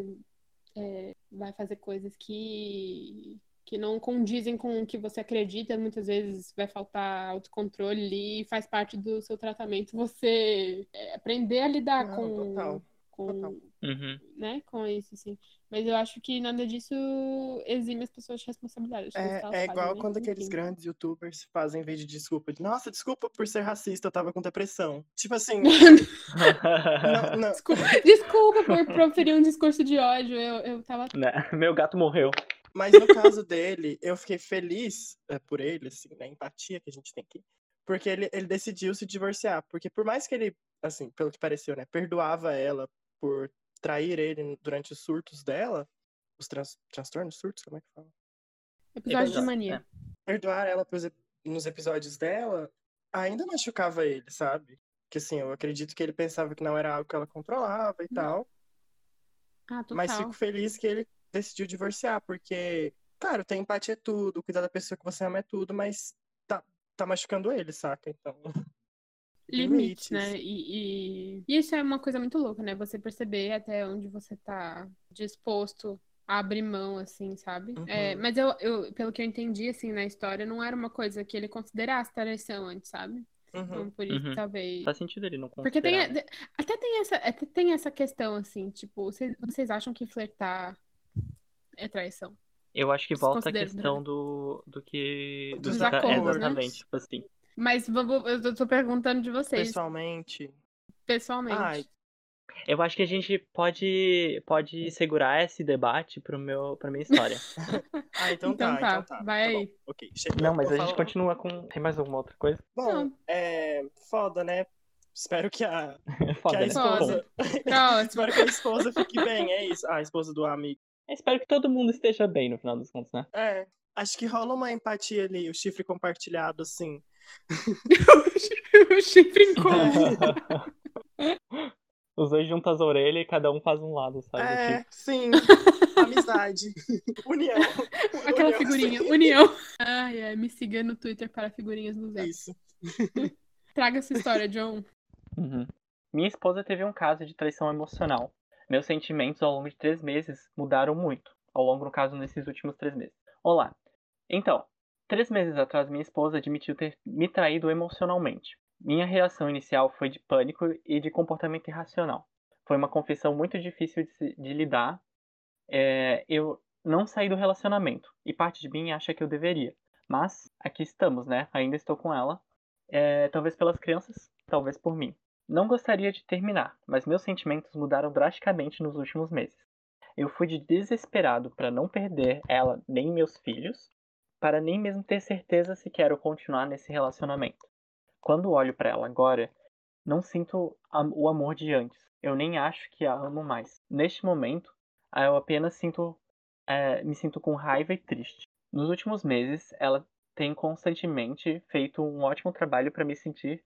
é, vai fazer coisas que, que não condizem com o que você acredita, muitas vezes vai faltar autocontrole ali, e faz parte do seu tratamento você é, aprender a lidar Não, com, total, com, total. Uhum. né, com isso, assim. Mas eu acho que nada disso exime as pessoas de responsabilidade. É, é fazem, igual né? quando aqueles Enfim. grandes youtubers fazem vídeo de desculpa. de, Nossa, desculpa por ser racista, eu tava com depressão. Tipo assim, [LAUGHS] não, não. Desculpa, desculpa por proferir um discurso de ódio. Eu, eu tava. Né? [LAUGHS] Meu gato morreu. Mas no caso dele, eu fiquei feliz é, por ele, assim, na empatia que a gente tem aqui. Porque ele, ele decidiu se divorciar. Porque por mais que ele, assim, pelo que pareceu, né, perdoava ela por trair ele durante os surtos dela, os trans, transtornos, surtos, como é que fala? Episódio de mania. perdoar ela pros nos episódios dela ainda machucava ele, sabe? Que assim, eu acredito que ele pensava que não era algo que ela controlava e tal. Ah, total. Mas fico feliz que ele decidiu divorciar, porque, claro, ter empatia é tudo, cuidar da pessoa que você ama é tudo, mas tá, tá machucando ele, saca? Então. Limites, né? E, e- e isso é uma coisa muito louca, né? Você perceber até onde você tá disposto a abrir mão, assim, sabe? É, Uhum. mas eu, eu, pelo que eu entendi, assim, na história, não era uma coisa que ele considerasse traição antes, sabe? Uhum. Então, por isso, Uhum. talvez. Faz sentido ele não Porque tem, considerar. até tem essa, até tem essa questão, assim, tipo, vocês, vocês acham que flertar é traição? Eu acho que volta a questão do, do que. Dos do- acordos, né? Exatamente, tipo assim. Mas vamos, eu tô perguntando de vocês, Pessoalmente. pessoalmente. Ai, Eu acho que a gente pode, pode segurar esse debate pro meu, pra minha história. [LAUGHS] ah, então, Então tá, tá, então tá. vai tá bom. aí. Ok, chega. Não, mas a gente continua com. Tem mais alguma outra coisa? Bom, Não. é foda, né? Espero que a, [LAUGHS] que Foda, a né? esposa. [LAUGHS] Espero que a esposa fique bem, é isso. Ah, a esposa do amigo. Eu espero que todo mundo esteja bem no final dos contos, né? É, acho que rola uma empatia ali, o chifre compartilhado, assim. O chifre combo. Os dois juntam as orelhas e cada um faz um lado, sabe? É, Tipo, sim. [LAUGHS] Amizade. União. Aquela União, figurinha, sim. união. Ai, ai, me siga no Twitter para figurinhas do É Zé. isso. [LAUGHS] Traga essa história, John. Uhum. Minha esposa teve um caso de traição emocional. Meus sentimentos ao longo de três meses mudaram muito. Ao longo, no caso, nesses últimos três meses. Olá. Então, três meses atrás, minha esposa admitiu ter me traído emocionalmente. Minha reação inicial foi de pânico e de comportamento irracional. Foi uma confissão muito difícil de, de lidar. É, eu não saí do relacionamento e parte de mim acha que eu deveria. Mas aqui estamos, né? Ainda estou com ela. É, talvez pelas crianças, talvez por mim. Não gostaria de terminar, mas meus sentimentos mudaram drasticamente nos últimos meses. Eu fui de desesperado para não perder ela nem meus filhos, para nem mesmo ter certeza se quero continuar nesse relacionamento. Quando olho para ela agora, não sinto o amor de antes. Eu nem acho que a amo mais. Neste momento, eu apenas sinto, é, me sinto com raiva e triste. Nos últimos meses, ela tem constantemente feito um ótimo trabalho para me sentir,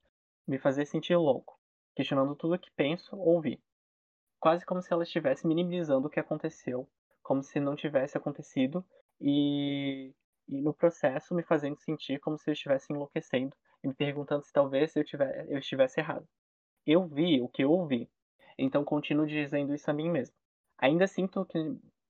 me fazer sentir louco, questionando tudo o que penso ou vi. Quase como se ela estivesse minimizando o que aconteceu, como se não tivesse acontecido e, e no processo me fazendo sentir como se eu estivesse enlouquecendo e me perguntando se talvez eu, tiver, eu estivesse errado. Eu vi o que eu ouvi, então continuo dizendo isso a mim mesmo. Ainda sinto que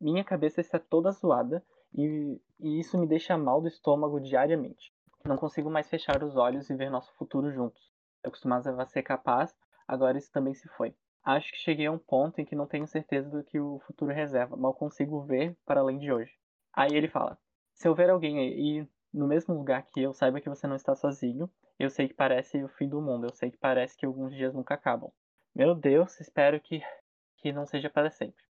minha cabeça está toda zoada e, e isso me deixa mal do estômago diariamente. Não consigo mais fechar os olhos e ver nosso futuro juntos. Eu costumava ser capaz, agora isso também se foi. Acho que cheguei a um ponto em que não tenho certeza do que o futuro reserva, mal consigo ver para além de hoje. Aí ele fala: Se houver alguém aí no mesmo lugar que eu, saiba que você não está sozinho. Eu sei que parece o fim do mundo, eu sei que parece que alguns dias nunca acabam. Meu Deus, espero que, que não seja para sempre.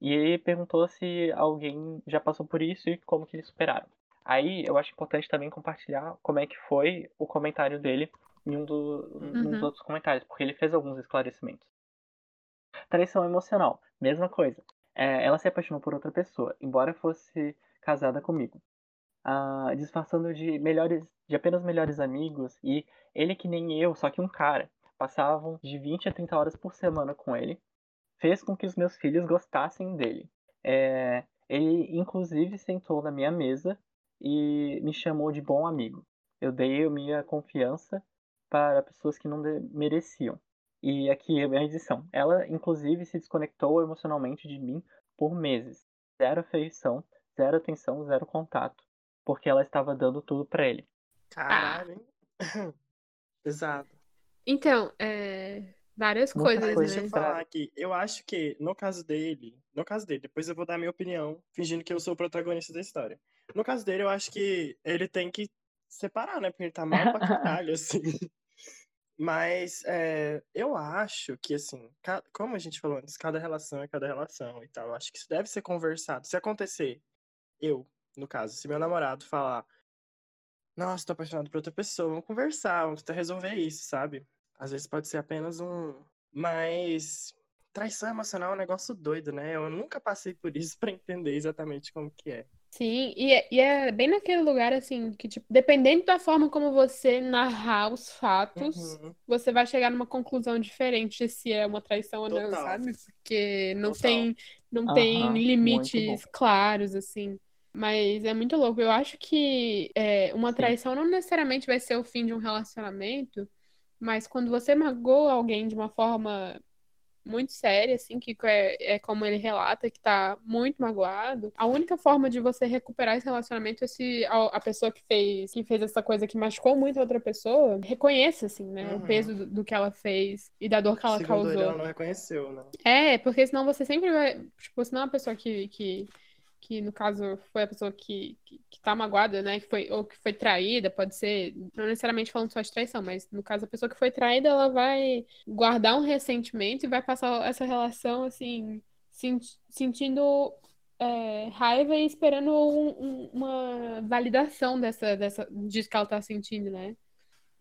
E ele perguntou se alguém já passou por isso e como que eles superaram. Aí eu acho importante também compartilhar como é que foi o comentário dele em um, do, uhum. dos outros comentários, porque ele fez alguns esclarecimentos. Traição emocional, mesma coisa. É, ela se apaixonou por outra pessoa, embora fosse casada comigo. Ah, disfarçando de melhores, de apenas melhores amigos, e ele que nem eu, só que um cara, passavam de 20 a 30 horas por semana com ele, fez com que os meus filhos gostassem dele. É, ele, inclusive, sentou na minha mesa e me chamou de bom amigo. Eu dei minha confiança para pessoas que não mereciam. E aqui é a edição. Ela, inclusive, se desconectou emocionalmente de mim por meses. Zero afeição, zero atenção, zero contato. Porque ela estava dando tudo para ele. Caralho, hein? [LAUGHS] Exato. Então, é... Várias Muita coisas, coisa né? Deixa eu falar aqui. Eu acho que, no caso dele, no caso dele, depois eu vou dar minha opinião, fingindo que eu sou o protagonista da história. No caso dele, eu acho que ele tem que separar, né? Porque ele tá mal pra caralho, [LAUGHS] assim. Mas é, eu acho que, assim, como a gente falou antes, cada relação é cada relação e tal. Eu acho que isso deve ser conversado. Se acontecer, eu, no caso, se meu namorado falar, nossa, tô apaixonado por outra pessoa, vamos conversar, vamos tentar resolver isso, sabe? Às vezes pode ser apenas um. Mas traição emocional é um negócio doido, né? Eu nunca passei por isso [LAUGHS] para entender exatamente como que é. Sim, e é, e é, bem naquele lugar assim, que, tipo, dependendo da forma como você narrar os fatos, uhum. você vai chegar numa conclusão diferente se é uma traição Total. ou não, sabe? Porque não Total. tem, não uhum. tem limites claros, assim. Mas é muito louco. Eu acho que é, uma traição não necessariamente vai ser o fim de um relacionamento, mas quando você magoa alguém de uma forma muito séria, assim, que é, é, como ele relata, que tá muito magoado, a única forma de você recuperar esse relacionamento é se a, a pessoa que fez, que fez essa coisa que machucou muito a outra pessoa reconheça, assim, né, uhum. o peso do, do, que ela fez e da dor que ela Segundo causou. Ele, ela não reconheceu, né? É, porque senão você sempre vai, tipo, senão a pessoa que, que que no caso foi a pessoa que, que, que tá magoada, né? Que foi, ou que foi traída, pode ser, não necessariamente falando só de traição, mas no caso a pessoa que foi traída, ela vai guardar um ressentimento e vai passar essa relação assim, sentindo é, raiva e esperando um, um, uma validação dessa, dessa, disso que ela tá sentindo, né?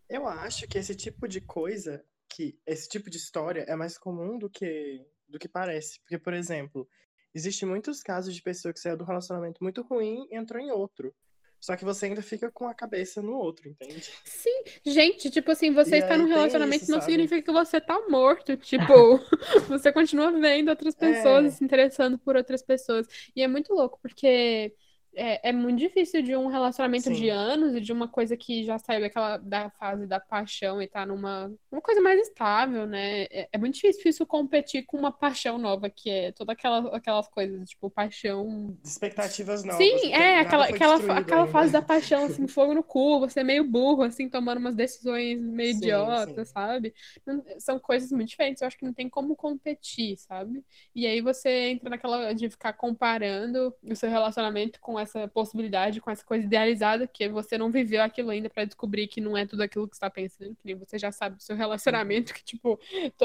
Eu acho que esse tipo de coisa, que esse tipo de história é mais comum do que do que parece. Porque, por exemplo, Existem muitos casos de pessoa que saiu de um relacionamento muito ruim e entrou em outro. Só que você ainda fica com a cabeça no outro, entende? Sim, gente, tipo assim, você e está num relacionamento isso, não sabe? significa que você tá morto. Tipo, [LAUGHS] você continua vendo outras pessoas é. se interessando por outras pessoas. E é muito louco, porque é, é muito difícil de um relacionamento Sim. de anos e de uma coisa que já saiu daquela da fase da paixão e tá numa uma coisa mais estável, né? É, é muito difícil competir com uma paixão nova, que é toda aquela, aquelas coisas, tipo, paixão. Expectativas novas. Sim, é, aquela, aquela, aquela ainda. fase da paixão, [LAUGHS] assim, fogo no cu, você é meio burro, assim, tomando umas decisões meio Sim, idiotas, sim. sabe? Não- São coisas muito diferentes, eu acho que não tem como competir, sabe? E aí você entra naquela de ficar comparando o seu relacionamento com essa possibilidade, com essa coisa idealizada, que você não viveu aquilo ainda pra descobrir que não é tudo aquilo que você tá pensando, que nem você já sabe do seu relacionamento, que, tipo,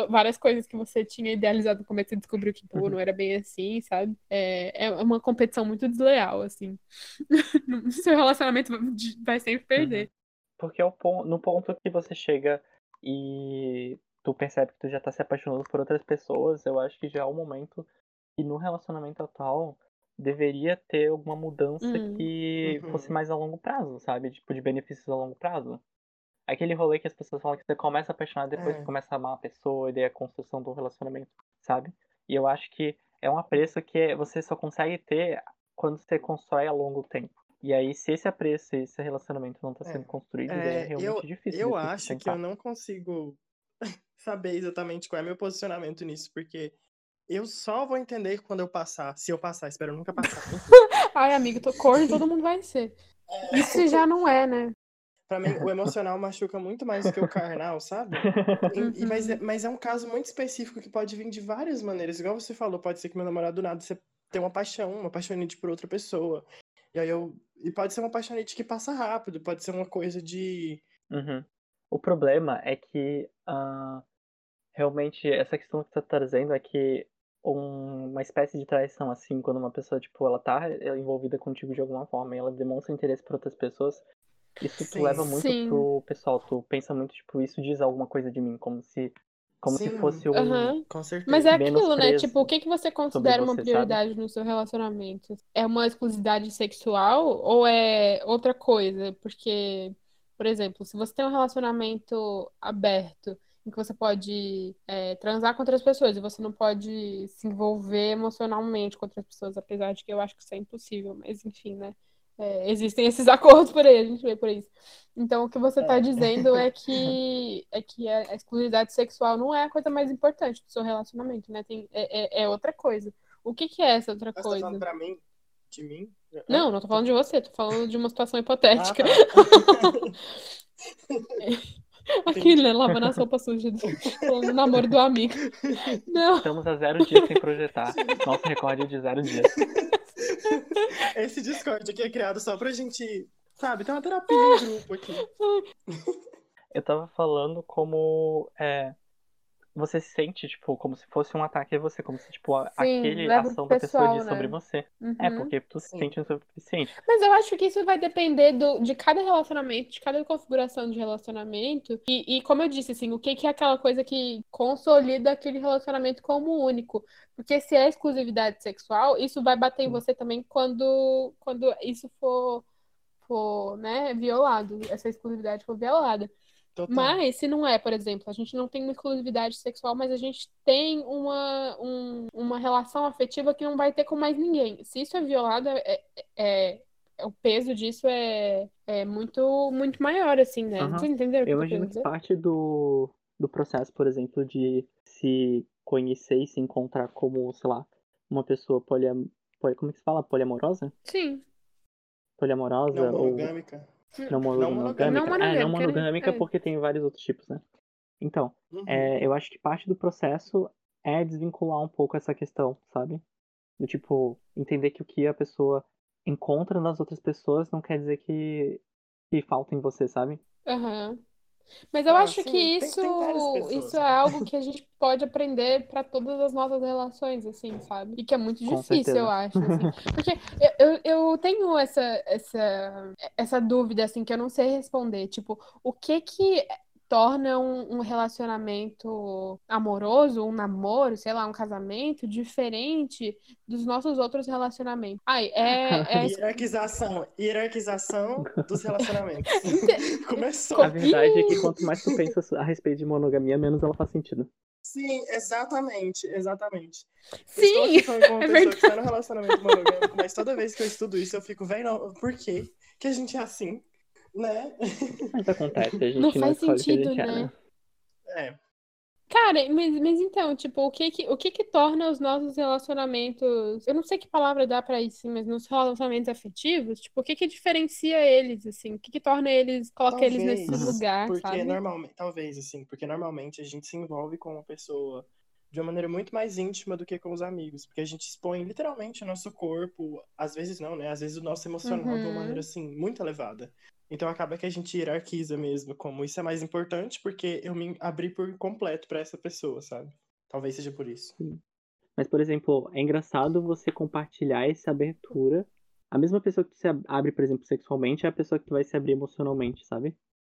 várias coisas que você tinha idealizado no começo você descobriu que, pô, não era bem assim, sabe? É, é uma competição muito desleal, assim. [LAUGHS] Seu relacionamento vai sempre perder. Porque é o pon- no ponto que você chega e tu percebe que tu já tá se apaixonando por outras pessoas, eu acho que já é o momento que no relacionamento atual deveria ter alguma mudança Hum. que Uhum. fosse mais a longo prazo, sabe? Tipo, de benefícios a longo prazo. Aquele rolê que as pessoas falam que você começa a apaixonar, depois É. começa a amar a pessoa, e daí a construção do relacionamento, sabe? E eu acho que é um apreço que você só consegue ter quando você constrói a longo tempo. E aí, se esse apreço e esse relacionamento não tá É. sendo construído, É, daí é realmente eu- difícil. Eu acho que eu não consigo [LAUGHS] saber exatamente qual é meu posicionamento nisso, porque eu só vou entender quando eu passar. Se eu passar, espero nunca passar. [LAUGHS] Ai, amigo, tô corno, todo mundo vai ser. Isso já não é, né? Pra mim, o emocional machuca muito mais do que o carnal, sabe? E- e- mas, é, mas é um caso muito específico que pode vir de várias maneiras. Igual você falou, pode ser que meu namorado do nada você tem uma paixão, uma paixonite por outra pessoa. E aí eu. E pode ser uma paixonite que passa rápido, pode ser uma coisa de. Uhum. O problema é que ah, realmente essa questão que você tá trazendo é que um- uma espécie de traição, assim, quando uma pessoa, tipo, ela tá envolvida contigo de alguma forma e ela demonstra interesse por outras pessoas, isso tu leva muito Sim. pro pessoal, tu pensa muito, tipo, isso diz alguma coisa de mim, como se como se Sim. fosse um Aham. Com certeza. Mas é aquilo, né? Tipo, o que que você considera uma você, sabe? prioridade no seu relacionamento? É uma exclusividade sexual ou é outra coisa? Porque, por exemplo, se você tem um relacionamento aberto, em que você pode é, transar com outras pessoas e você não pode se envolver emocionalmente com outras pessoas, apesar de que eu acho que isso é impossível, mas enfim, né? É, existem [LAUGHS] esses acordos por aí, a gente vê por isso. Então, o que você está É. dizendo é que, [LAUGHS] é que a exclusividade sexual não é a coisa mais importante do seu relacionamento, né? Tem, é, é, é outra coisa. O que, que é essa outra tá coisa? falando pra mim? De mim? Não, não tô falando de você, tô falando de uma situação hipotética. Ah, tá. [LAUGHS] Aqui, né? Lavando a sopa suja do, namoro do amigo. Não, Estamos a zero dias sem projetar. Nosso recorde é de zero dias. [LAUGHS] Esse Discord aqui é criado só pra gente, sabe, ter uma terapia em grupo aqui. Eu tava falando como é, você se sente, tipo, como se fosse um ataque a você, como se, tipo, a, Sim, aquele ação da pessoa diz né? sobre você. É, Uhum. porque tu se Sim. sente o suficiente. Mas eu acho que isso vai depender do, de cada relacionamento, de cada configuração de relacionamento. E, e como eu disse, assim, o que, que é aquela coisa que consolida aquele relacionamento como único. Porque se é exclusividade sexual, isso vai bater em você também quando, quando isso for, for, né, violado, essa exclusividade for violada. Total. Mas se não é, por exemplo, a gente não tem uma exclusividade sexual, mas a gente tem uma, um- uma relação afetiva que não vai ter com mais ninguém. Se isso é violado, é, é- é- o peso disso é, é muito, muito maior, assim, né? Aham. Vocês entenderam Eu imagino que parte do, do processo, por exemplo, de se conhecer e se encontrar como, sei lá, uma pessoa poliam... poli- como que se fala? Poliamorosa? Sim. Poliamorosa Não ou monogâmica. Não Não monogâmica? monogâmica. Não É, não monogâmica, né? monogâmica É. porque tem vários outros tipos, né? Então, Uhum. é, eu acho que parte do processo é desvincular um pouco essa questão, sabe? Do tipo, entender que o que a pessoa encontra nas outras pessoas não quer dizer que, que falta em você, sabe? Aham. Mas eu Ah, acho sim, que tem- isso, tem pessoas. isso é algo que a gente pode aprender para todas as nossas relações, assim, sabe? E que é muito Com difícil, certeza. eu acho, assim. [LAUGHS] Porque eu, eu, eu tenho essa, essa, essa dúvida, assim, que eu não sei responder. Tipo, o que que torna um, um relacionamento amoroso, um namoro, sei lá, um casamento, diferente dos nossos outros relacionamentos? Ai, é, [LAUGHS] é Hierarquização. Hierarquização dos relacionamentos. [LAUGHS] [LAUGHS] Começou. A verdade é que quanto mais tu pensa a respeito de monogamia, menos ela faz sentido. Sim, exatamente, exatamente. Sim, Estou com uma é pessoa que está no relacionamento monogâmico, mas toda vez que eu estudo isso, eu fico, velho, por quê? Que a gente é assim, né? Mas acontece, a [LAUGHS] gente Não não, faz sentido, gente né? É. Cara, mas, mas então, tipo, o que que, o que que torna os nossos relacionamentos, eu não sei que palavra dá pra isso, mas nos relacionamentos afetivos, tipo, o que que diferencia eles, assim, o que que torna eles, coloca eles nesse Talvez, lugar, Porque sabe? normalmente, talvez, assim, porque normalmente a gente se envolve com uma pessoa de uma maneira muito mais íntima do que com os amigos. Porque a gente expõe literalmente o nosso corpo, às vezes não, né? Às vezes o nosso emocional de uma Uhum. maneira, assim, muito elevada. Então acaba que a gente hierarquiza mesmo, como isso é mais importante porque eu me abri por completo pra essa pessoa, sabe? Talvez seja por isso. Mas, por exemplo, é engraçado você compartilhar essa abertura. A mesma pessoa que se ab- abre, por exemplo, sexualmente é a pessoa que vai se abrir emocionalmente, sabe?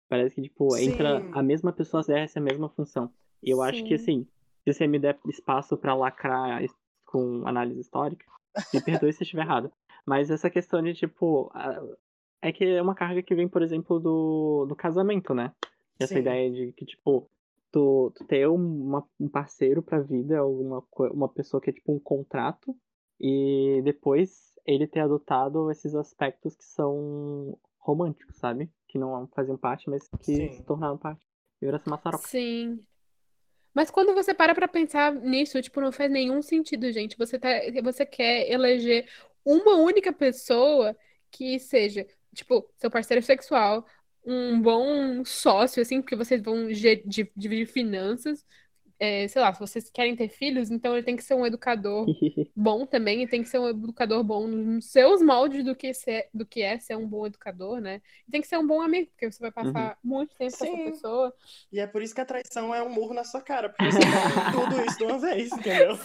Parece que, tipo, entra Sim. a mesma pessoa exerce a mesma função. E eu acho que, Sim. assim, se você me der espaço pra lacrar com análise histórica, me perdoe se eu estiver errado. Mas essa questão de, tipo, é que é uma carga que vem, por exemplo, do, do casamento, né? Essa Sim. ideia de que, tipo, tu, tu ter uma, um parceiro pra vida, uma, co- uma pessoa que é tipo um contrato, e depois ele ter adotado esses aspectos que são românticos, sabe? Que não faziam parte, mas que Sim. se tornaram parte. E vira essa maçaroca. Sim. Mas quando você para pra pensar nisso, tipo, não faz nenhum sentido, gente. Você tá, você quer eleger uma única pessoa que seja, tipo, seu parceiro sexual, um bom sócio, assim, porque vocês vão dividir finanças. É, sei lá, se vocês querem ter filhos, então ele tem que ser um educador [LAUGHS] bom também, e tem que ser um educador bom nos seus moldes do que, ser, do que é ser um bom educador, né? E tem que ser um bom amigo, porque você vai passar muito tempo com essa Sim. pessoa. E é por isso que a traição é um murro na sua cara, porque você quer tudo [LAUGHS] isso de uma vez, entendeu? [LAUGHS]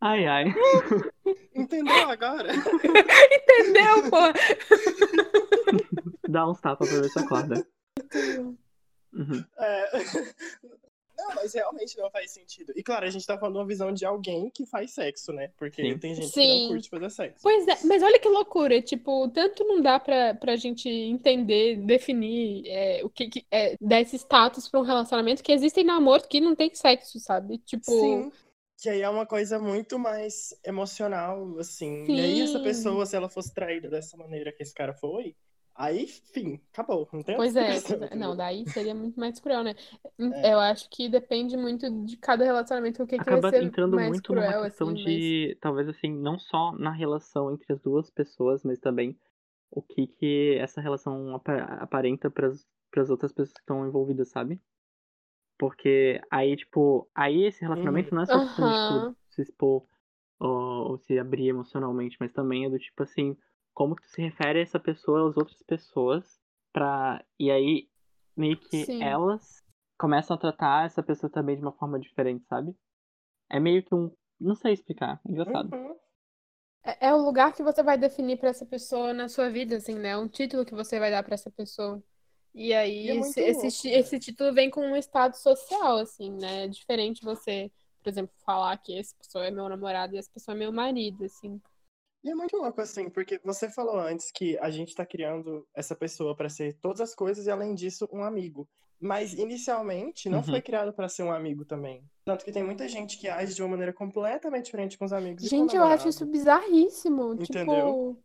Ai, ai. Entendeu agora? Entendeu, pô? Dá uns tapas pra ver se acorda. Uhum. É... [LAUGHS] Não, mas realmente não faz sentido. E claro, a gente tá falando uma visão de alguém que faz sexo, né? Porque Sim. tem gente que Sim. não curte fazer sexo. Pois é, mas olha que loucura, tipo, tanto não dá pra, pra gente entender, definir é, o que, que é, dar esse status pra um relacionamento, que existem namoros que não tem sexo, sabe? Tipo, Sim. Que aí é uma coisa muito mais emocional, assim. E aí essa Sim. pessoa, se ela fosse traída dessa maneira que esse cara foi, aí, fim, acabou. Não tem Pois outra é, é. [LAUGHS] não, daí seria muito mais cruel, né? É. Eu acho que depende muito de cada relacionamento, o que, que Acaba vai ser entrando mais muito cruel, numa questão assim, mas... de, talvez assim, não só na relação entre as duas pessoas, mas também o que que essa relação apa- aparenta para as outras pessoas que estão envolvidas, sabe? Porque aí, tipo, aí esse relacionamento não é só Aham. tipo, se expor ou, ou se abrir emocionalmente, mas também é do tipo assim, como que se refere essa pessoa às outras pessoas pra. E aí, meio que Sim. elas começam a tratar essa pessoa também de uma forma diferente, sabe? É meio que um. Não sei explicar, é engraçado. Uhum. É, é o lugar que você vai definir pra essa pessoa na sua vida, assim, né? Um título que você vai dar pra essa pessoa. E aí, E é esse, esse, né? esse título vem com um estado social, assim, né? É diferente você, por exemplo, falar que essa pessoa é meu namorado e essa pessoa é meu marido, assim. E é muito louco, assim, porque você falou antes que a gente tá criando essa pessoa pra ser todas as coisas e, além disso, um amigo. Mas, inicialmente, não Uhum. foi criado pra ser um amigo também. Tanto que tem muita gente que age de uma maneira completamente diferente com os amigos Gente, eu acho isso bizarríssimo. Entendeu? Tipo,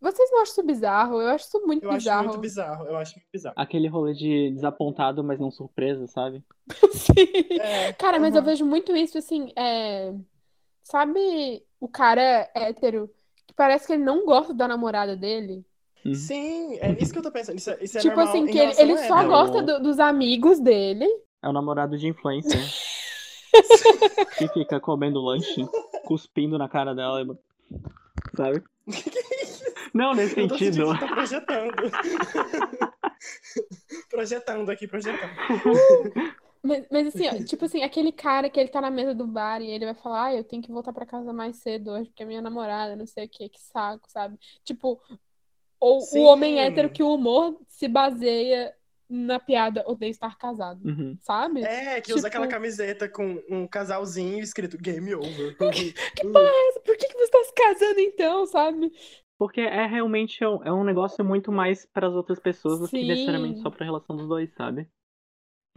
vocês não acham isso bizarro? Eu acho isso muito Eu acho bizarro. muito bizarro, eu acho muito bizarro. Aquele rolê de desapontado, mas não surpresa, sabe? [LAUGHS] Sim. É, Cara, mas eu vejo muito isso, assim, é... Sabe o cara hétero que parece que ele não gosta da namorada dele? Uhum. Sim, é nisso que eu tô pensando. Isso, é- isso é tipo assim, que ele, ele só gosta do- dos amigos dele. É o namorado de influencer. [LAUGHS] que fica comendo lanche, cuspindo na cara dela, sabe? [LAUGHS] Não, nesse Eu tô sentindo sentido. que você tá projetando. [LAUGHS] projetando aqui, projetando. Mas, mas assim, ó, tipo [LAUGHS] assim, aquele cara que ele tá na mesa do bar e ele vai falar, ah, eu tenho que voltar pra casa mais cedo hoje, porque a minha namorada, não sei o que, que saco, sabe? Tipo, ou Sim. o homem hétero que o humor se baseia na piada odeio estar casado, Uhum. sabe? É, que usa Tipo- aquela camiseta com um casalzinho escrito Game Over. [LAUGHS] Que porra é essa? Por que que você tá se casando então, sabe? Porque é realmente um, é um negócio muito mais para as outras pessoas do que necessariamente só pra relação dos dois, sabe?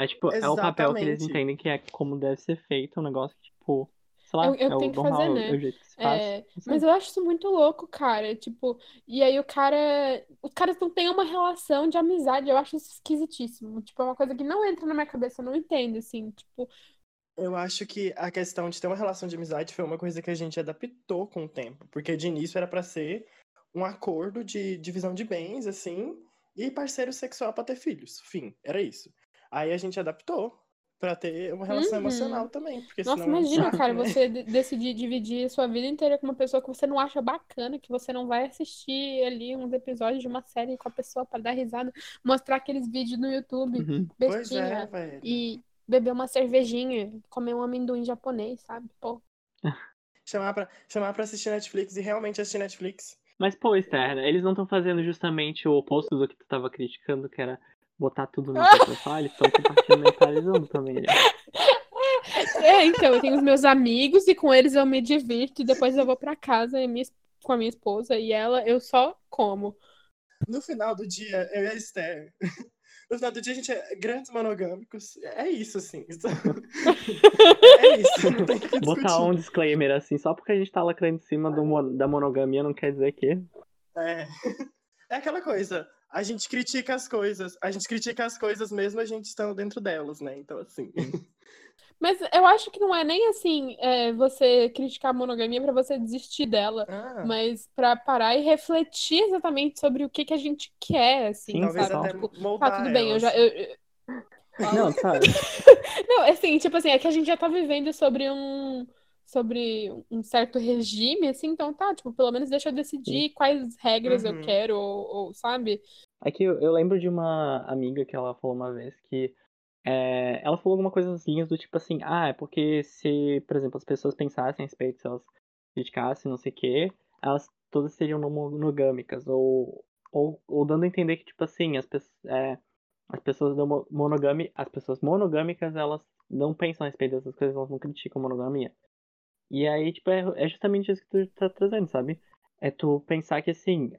É tipo, é o papel que eles Exatamente. entendem que é como deve ser feito, um negócio que, tipo, sei lá, É o- é o que é o tem que normal, fazer, né? é o jeito que se faz. É, mas eu acho isso muito louco, cara. Tipo, e aí o cara. Os caras não têm uma relação de amizade. Eu acho isso esquisitíssimo. Tipo, é uma coisa que não entra na minha cabeça, eu não entendo, assim. Tipo, Eu acho que a questão de ter uma relação de amizade foi uma coisa que a gente adaptou com o tempo. Porque de início era pra ser um acordo de divisão de bens, assim, e parceiro sexual pra ter filhos. Fim, era isso. Aí a gente adaptou pra ter uma relação Uhum. emocional também. Porque nossa, senão é um imagina, cara, [LAUGHS] você de- decidir dividir a sua vida inteira com uma pessoa que você não acha bacana, que você não vai assistir ali uns episódios de uma série com a pessoa pra dar risada, mostrar aqueles vídeos no YouTube, Uhum. Pois é, bestinha, velho. e beber uma cervejinha, comer um amendoim japonês, sabe? Pô. [LAUGHS] Chamar pra, chamar pra assistir Netflix e realmente assistir Netflix. Mas, pô, Esther, eles não estão fazendo justamente o oposto do que tu tava criticando, que era botar tudo no teu profile, eles estão compartilhando atualizando também. né? [LAUGHS] É, então, eu tenho os meus amigos e com eles eu me divirto e depois eu vou pra casa e minha com a minha esposa e ela eu só como. No final do dia, eu e a Esther. [LAUGHS] No final do dia, a gente é grandes monogâmicos. É isso, assim. [LAUGHS] É isso, não tem que Botar um disclaimer assim, só porque a gente tá lacrando em cima do da monogamia não quer dizer que. É. é aquela coisa. A gente critica as coisas. A gente critica as coisas mesmo a gente estando dentro delas, né? Então, assim. [LAUGHS] Mas eu acho que não é nem assim é, você criticar a monogamia pra você desistir dela, Ah, mas pra parar e refletir exatamente sobre o que que a gente quer, assim, Sim, talvez sabe? até Tipo, tá, tudo bem, eu elas. já. eu- eu- Não, sabe? [LAUGHS] Não, assim, tipo assim, é que a gente já tá vivendo sobre um sobre um certo regime, assim, então tá, tipo, pelo menos deixa eu decidir quais regras eu Uhum. quero, ou, ou, sabe? É que eu, eu lembro de uma amiga que ela falou uma vez que é, ela falou alguma coisa nas linhas do tipo assim, ah, é porque se, por exemplo, as pessoas pensassem a respeito, se elas criticassem, não sei o quê, elas todas seriam monogâmicas, ou, ou, ou dando a entender que, tipo assim, as, pes- é, as pessoas não mo- monogami, as pessoas monogâmicas, elas não pensam a respeito dessas coisas, elas não criticam a monogamia. E aí, tipo, é, é justamente isso que tu tá trazendo, sabe? É tu pensar que, assim,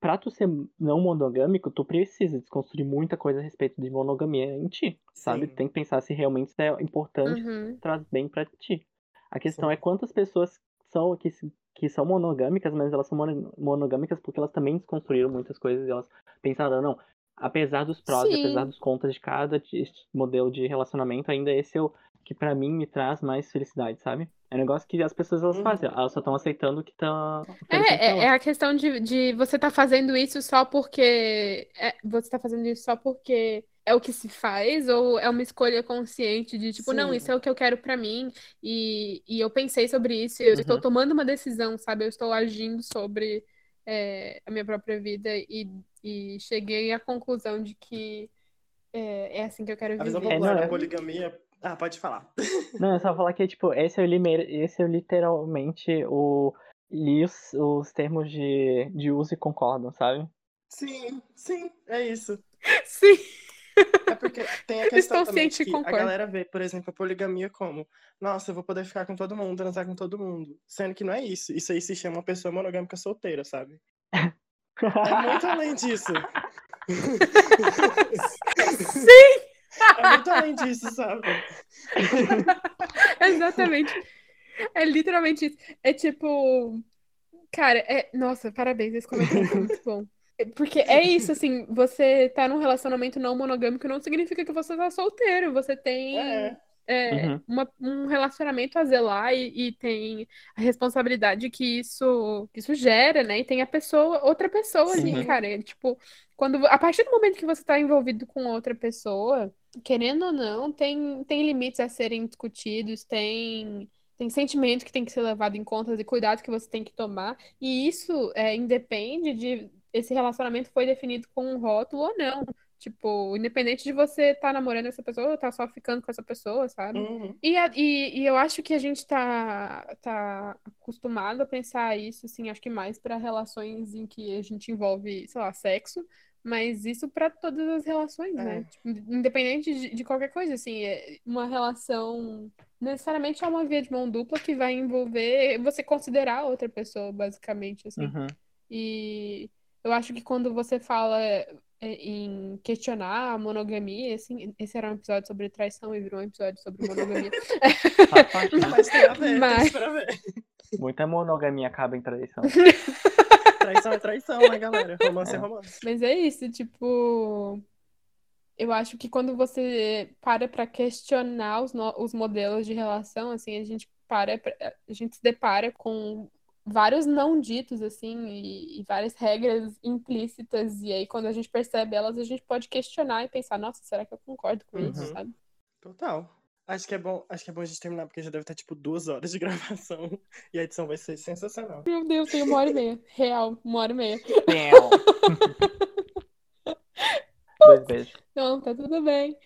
pra tu ser não monogâmico, tu precisa desconstruir muita coisa a respeito de monogamia em ti, sabe? Sim. Tem que pensar se realmente isso é importante, Uhum. traz bem pra ti. A questão Sim. é quantas pessoas são que, que são monogâmicas, mas elas são mono- monogâmicas porque elas também desconstruíram muitas coisas e elas pensaram, não, apesar dos prós e Sim. apesar dos contras de cada de- modelo de relacionamento, ainda esse é o que pra mim me traz mais felicidade, sabe? É um negócio que as pessoas elas Uhum. fazem, elas só estão aceitando o que tá É, pra é, é elas. a questão de, de você tá fazendo isso só porque é, você tá fazendo isso só porque é o que se faz, ou é uma escolha consciente de tipo, não, Sim. isso é o que eu quero pra mim, e, e eu pensei sobre isso, e eu estou Uhum. tomando uma decisão, sabe? Eu estou agindo sobre é, a minha própria vida e, e cheguei à conclusão de que é, é assim que eu quero A visão viver. É, popular não, da é- poligamia. Ah, pode falar. Não, é só falar que, tipo, esse é, o limer- esse é literalmente o. li os, os termos de, de uso e concordam, sabe? Sim, sim, é isso. Sim. É porque tem a [LAUGHS] questão também ciente que a concordo. galera vê, por exemplo, a poligamia como, nossa, eu vou poder ficar com todo mundo, transar com todo mundo. Sendo que não é isso. Isso aí se chama uma pessoa monogâmica solteira, sabe? É muito além disso. [LAUGHS] Sim, É muito além disso, sabe? [LAUGHS] exatamente. É literalmente isso. É tipo. Cara, é. Nossa, parabéns, esse comentário foi muito bom. É Porque é isso, assim, você tá num relacionamento não monogâmico não significa que você tá solteiro. Você tem É. é, Uhum. uma- um relacionamento a zelar e, e tem a responsabilidade que isso, que isso gera, né? E tem a pessoa, outra pessoa ali, Sim. cara. É, tipo, quando, a partir do momento que você tá envolvido com outra pessoa, querendo ou não, tem, tem limites a serem discutidos, tem, tem sentimento que tem que ser levado em conta e cuidado que você tem que tomar. E isso é, independe de esse relacionamento foi definido com um rótulo ou não. Tipo, independente de você estar namorando essa pessoa ou tá só ficando com essa pessoa, sabe? Uhum. E, a- e, e eu acho que a gente tá, tá acostumado a pensar isso, assim, acho que mais para relações em que a gente envolve, sei lá, sexo, mas isso para todas as relações, né? É. Tipo, independente de, de qualquer coisa, assim, é uma relação necessariamente é uma via de mão dupla que vai envolver você considerar a outra pessoa, basicamente, assim. Uhum. E eu acho que quando você fala é, em questionar a monogamia, assim, esse era um episódio sobre traição e virou um episódio sobre monogamia. [LAUGHS] Né? Mas tem a ver, Mas- tem pra ver. Muita monogamia acaba em traição. [LAUGHS] Traição é traição, né, galera? Romance é, É. romance. Mas é isso, tipo, eu acho que quando você para pra questionar os, no- os modelos de relação, assim, a gente para, pra- a gente se depara com vários não ditos, assim, e, e várias regras implícitas, e aí quando a gente percebe elas, a gente pode questionar e pensar, nossa, será que eu concordo com isso, Uhum. sabe? Total. Acho que é bom, acho que é bom a gente terminar, porque já deve estar tipo duas horas de [LAUGHS] gravação. E a edição vai ser sensacional. Meu Deus, tem uma hora e meia. Real, uma hora e meia. Damn. [LAUGHS] Dois beijos. Não, tá tudo bem.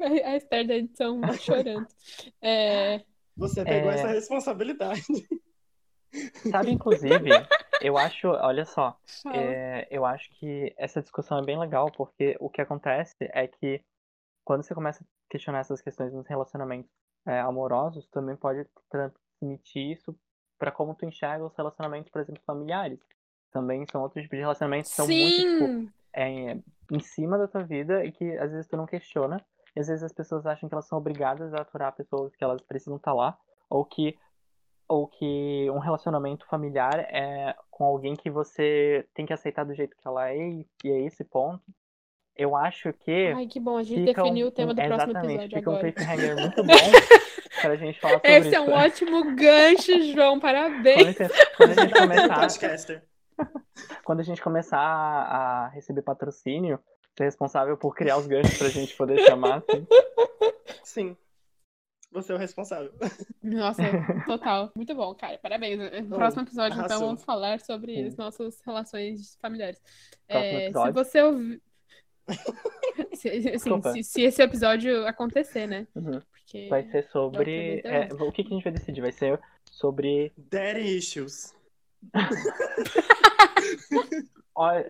A Esther da edição [LAUGHS] chorando. É, Você pegou É. essa responsabilidade. Sabe, inclusive, eu acho, olha só, é, eu acho que essa discussão é bem legal, porque o que acontece é que quando você começa a questionar essas questões nos relacionamentos é, amorosos, também pode transmitir isso para como tu enxerga os relacionamentos, por exemplo, familiares. Também são outros tipos de relacionamentos que são muito, tipo, Sim! é, em cima da tua vida e que às vezes tu não questiona. E às vezes as pessoas acham que elas são obrigadas a aturar pessoas que elas precisam estar lá, ou que ou que um relacionamento familiar é com alguém que você tem que aceitar do jeito que ela é e é esse ponto. Eu acho que Ai, que bom, a gente fica definiu um, o tema do um- próximo exatamente, episódio fica um agora. cliffhanger [LAUGHS] muito bom pra gente falar sobre Esse isso. é um ótimo gancho, João, parabéns. você- quando a gente [LAUGHS] começar, [LAUGHS] quando a gente começar a, receber patrocínio, ser responsável por criar os ganchos pra gente poder chamar, assim. Sim. Você é o responsável. Nossa, total. Muito bom, cara. Parabéns. No próximo episódio, então, arrasou. vamos falar sobre Sim. as nossas relações familiares. É, se você ouvir. Se, assim, se, se esse episódio acontecer, né? Uhum. Porque. Vai ser sobre. outra é, o que, que a gente vai decidir? Vai ser sobre. Daddy issues. [LAUGHS]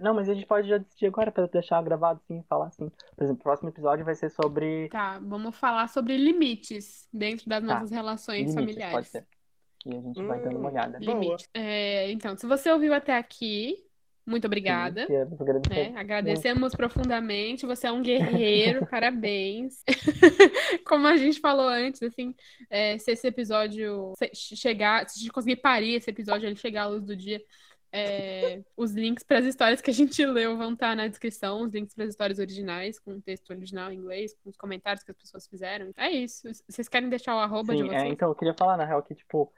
Não, mas a gente pode já decidir agora pra deixar gravado assim, falar assim. Por exemplo, o próximo episódio vai ser sobre Tá, vamos falar sobre limites dentro das Tá. nossas relações limites, pode familiares. ser. E a gente vai dando uma Hum, olhada. Limite. É, então, se você ouviu até aqui, muito obrigada. Sim, né? Agradecemos profundamente. Você é um guerreiro, [LAUGHS] parabéns. [LAUGHS] Como a gente falou antes, assim, é, se esse episódio se- chegar, se a gente conseguir parir esse episódio, ele chegar à luz do dia, é, os links para as histórias que a gente [LAUGHS] leu vão estar na descrição, os links para as histórias originais, com o texto original em inglês, com os comentários que as pessoas fizeram. É isso. Vocês querem deixar o arroba de Sim, é, vocês? então eu queria falar, na real, que, tipo,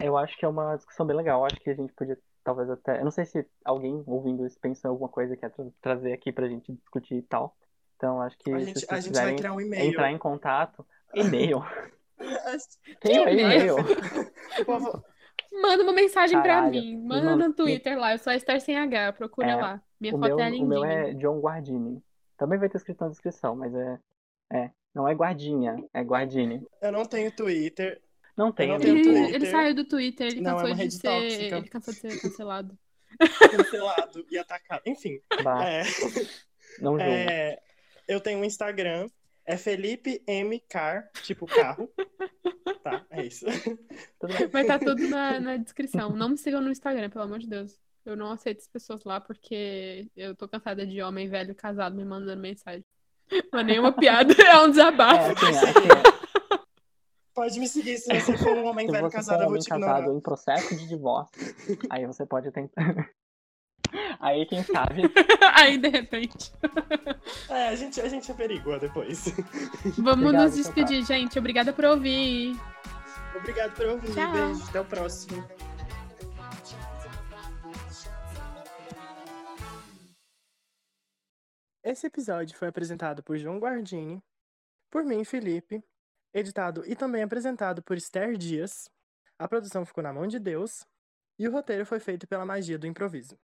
eu acho que é uma discussão bem legal. Eu acho que a gente podia, talvez até. Eu não sei se alguém ouvindo isso pensa em alguma coisa que é tra- trazer aqui pra gente discutir e tal. Então, acho que A gente, a gente vai criar um e-mail. entrar em contato. E-mail. [LAUGHS] [LAUGHS] Que Tem um e-mail? O [LAUGHS] Manda uma mensagem pra Caralho. mim. Me Manda no Twitter lá. Eu sou a Esther sem H. Procura É, lá. Minha O foto meu, é o lindinha. meu é John Guardini. Também vai ter escrito na descrição, mas é. É. Não é guardinha, é guardini. Eu não tenho Twitter. Não tem, não Ele, Twitter. ele saiu do Twitter, ele Não, é cansou uma de ser. tóxica. Ele cansou de ser cancelado. cancelado e atacado. Enfim, Bah, é, não julgo. é, eu tenho um Instagram, é Felipe M. Car, tipo carro. Tá, é isso. Vai estar tudo na, na descrição. Não me sigam no Instagram, pelo amor de Deus. Eu não aceito as pessoas lá porque eu tô cansada de homem velho casado me mandando mensagem. Não é nenhuma piada, é um É, desabafo. assim, assim, Pode me seguir se você for um homem [LAUGHS] se velho você for casado, um eu vou te ignorar. casado em processo de divórcio, aí você pode tentar. [LAUGHS] Aí, quem sabe, [LAUGHS] Aí, de repente. É, a gente, a gente averigua depois. Vamos Obrigado, nos despedir, gente. Obrigada por ouvir. Obrigado por ouvir. Tchau. Beijo. Até o próximo. Esse episódio foi apresentado por João Guardini, por mim, Felipe, editado e também apresentado por Esther Dias. A produção ficou na mão de Deus e o roteiro foi feito pela magia do improviso.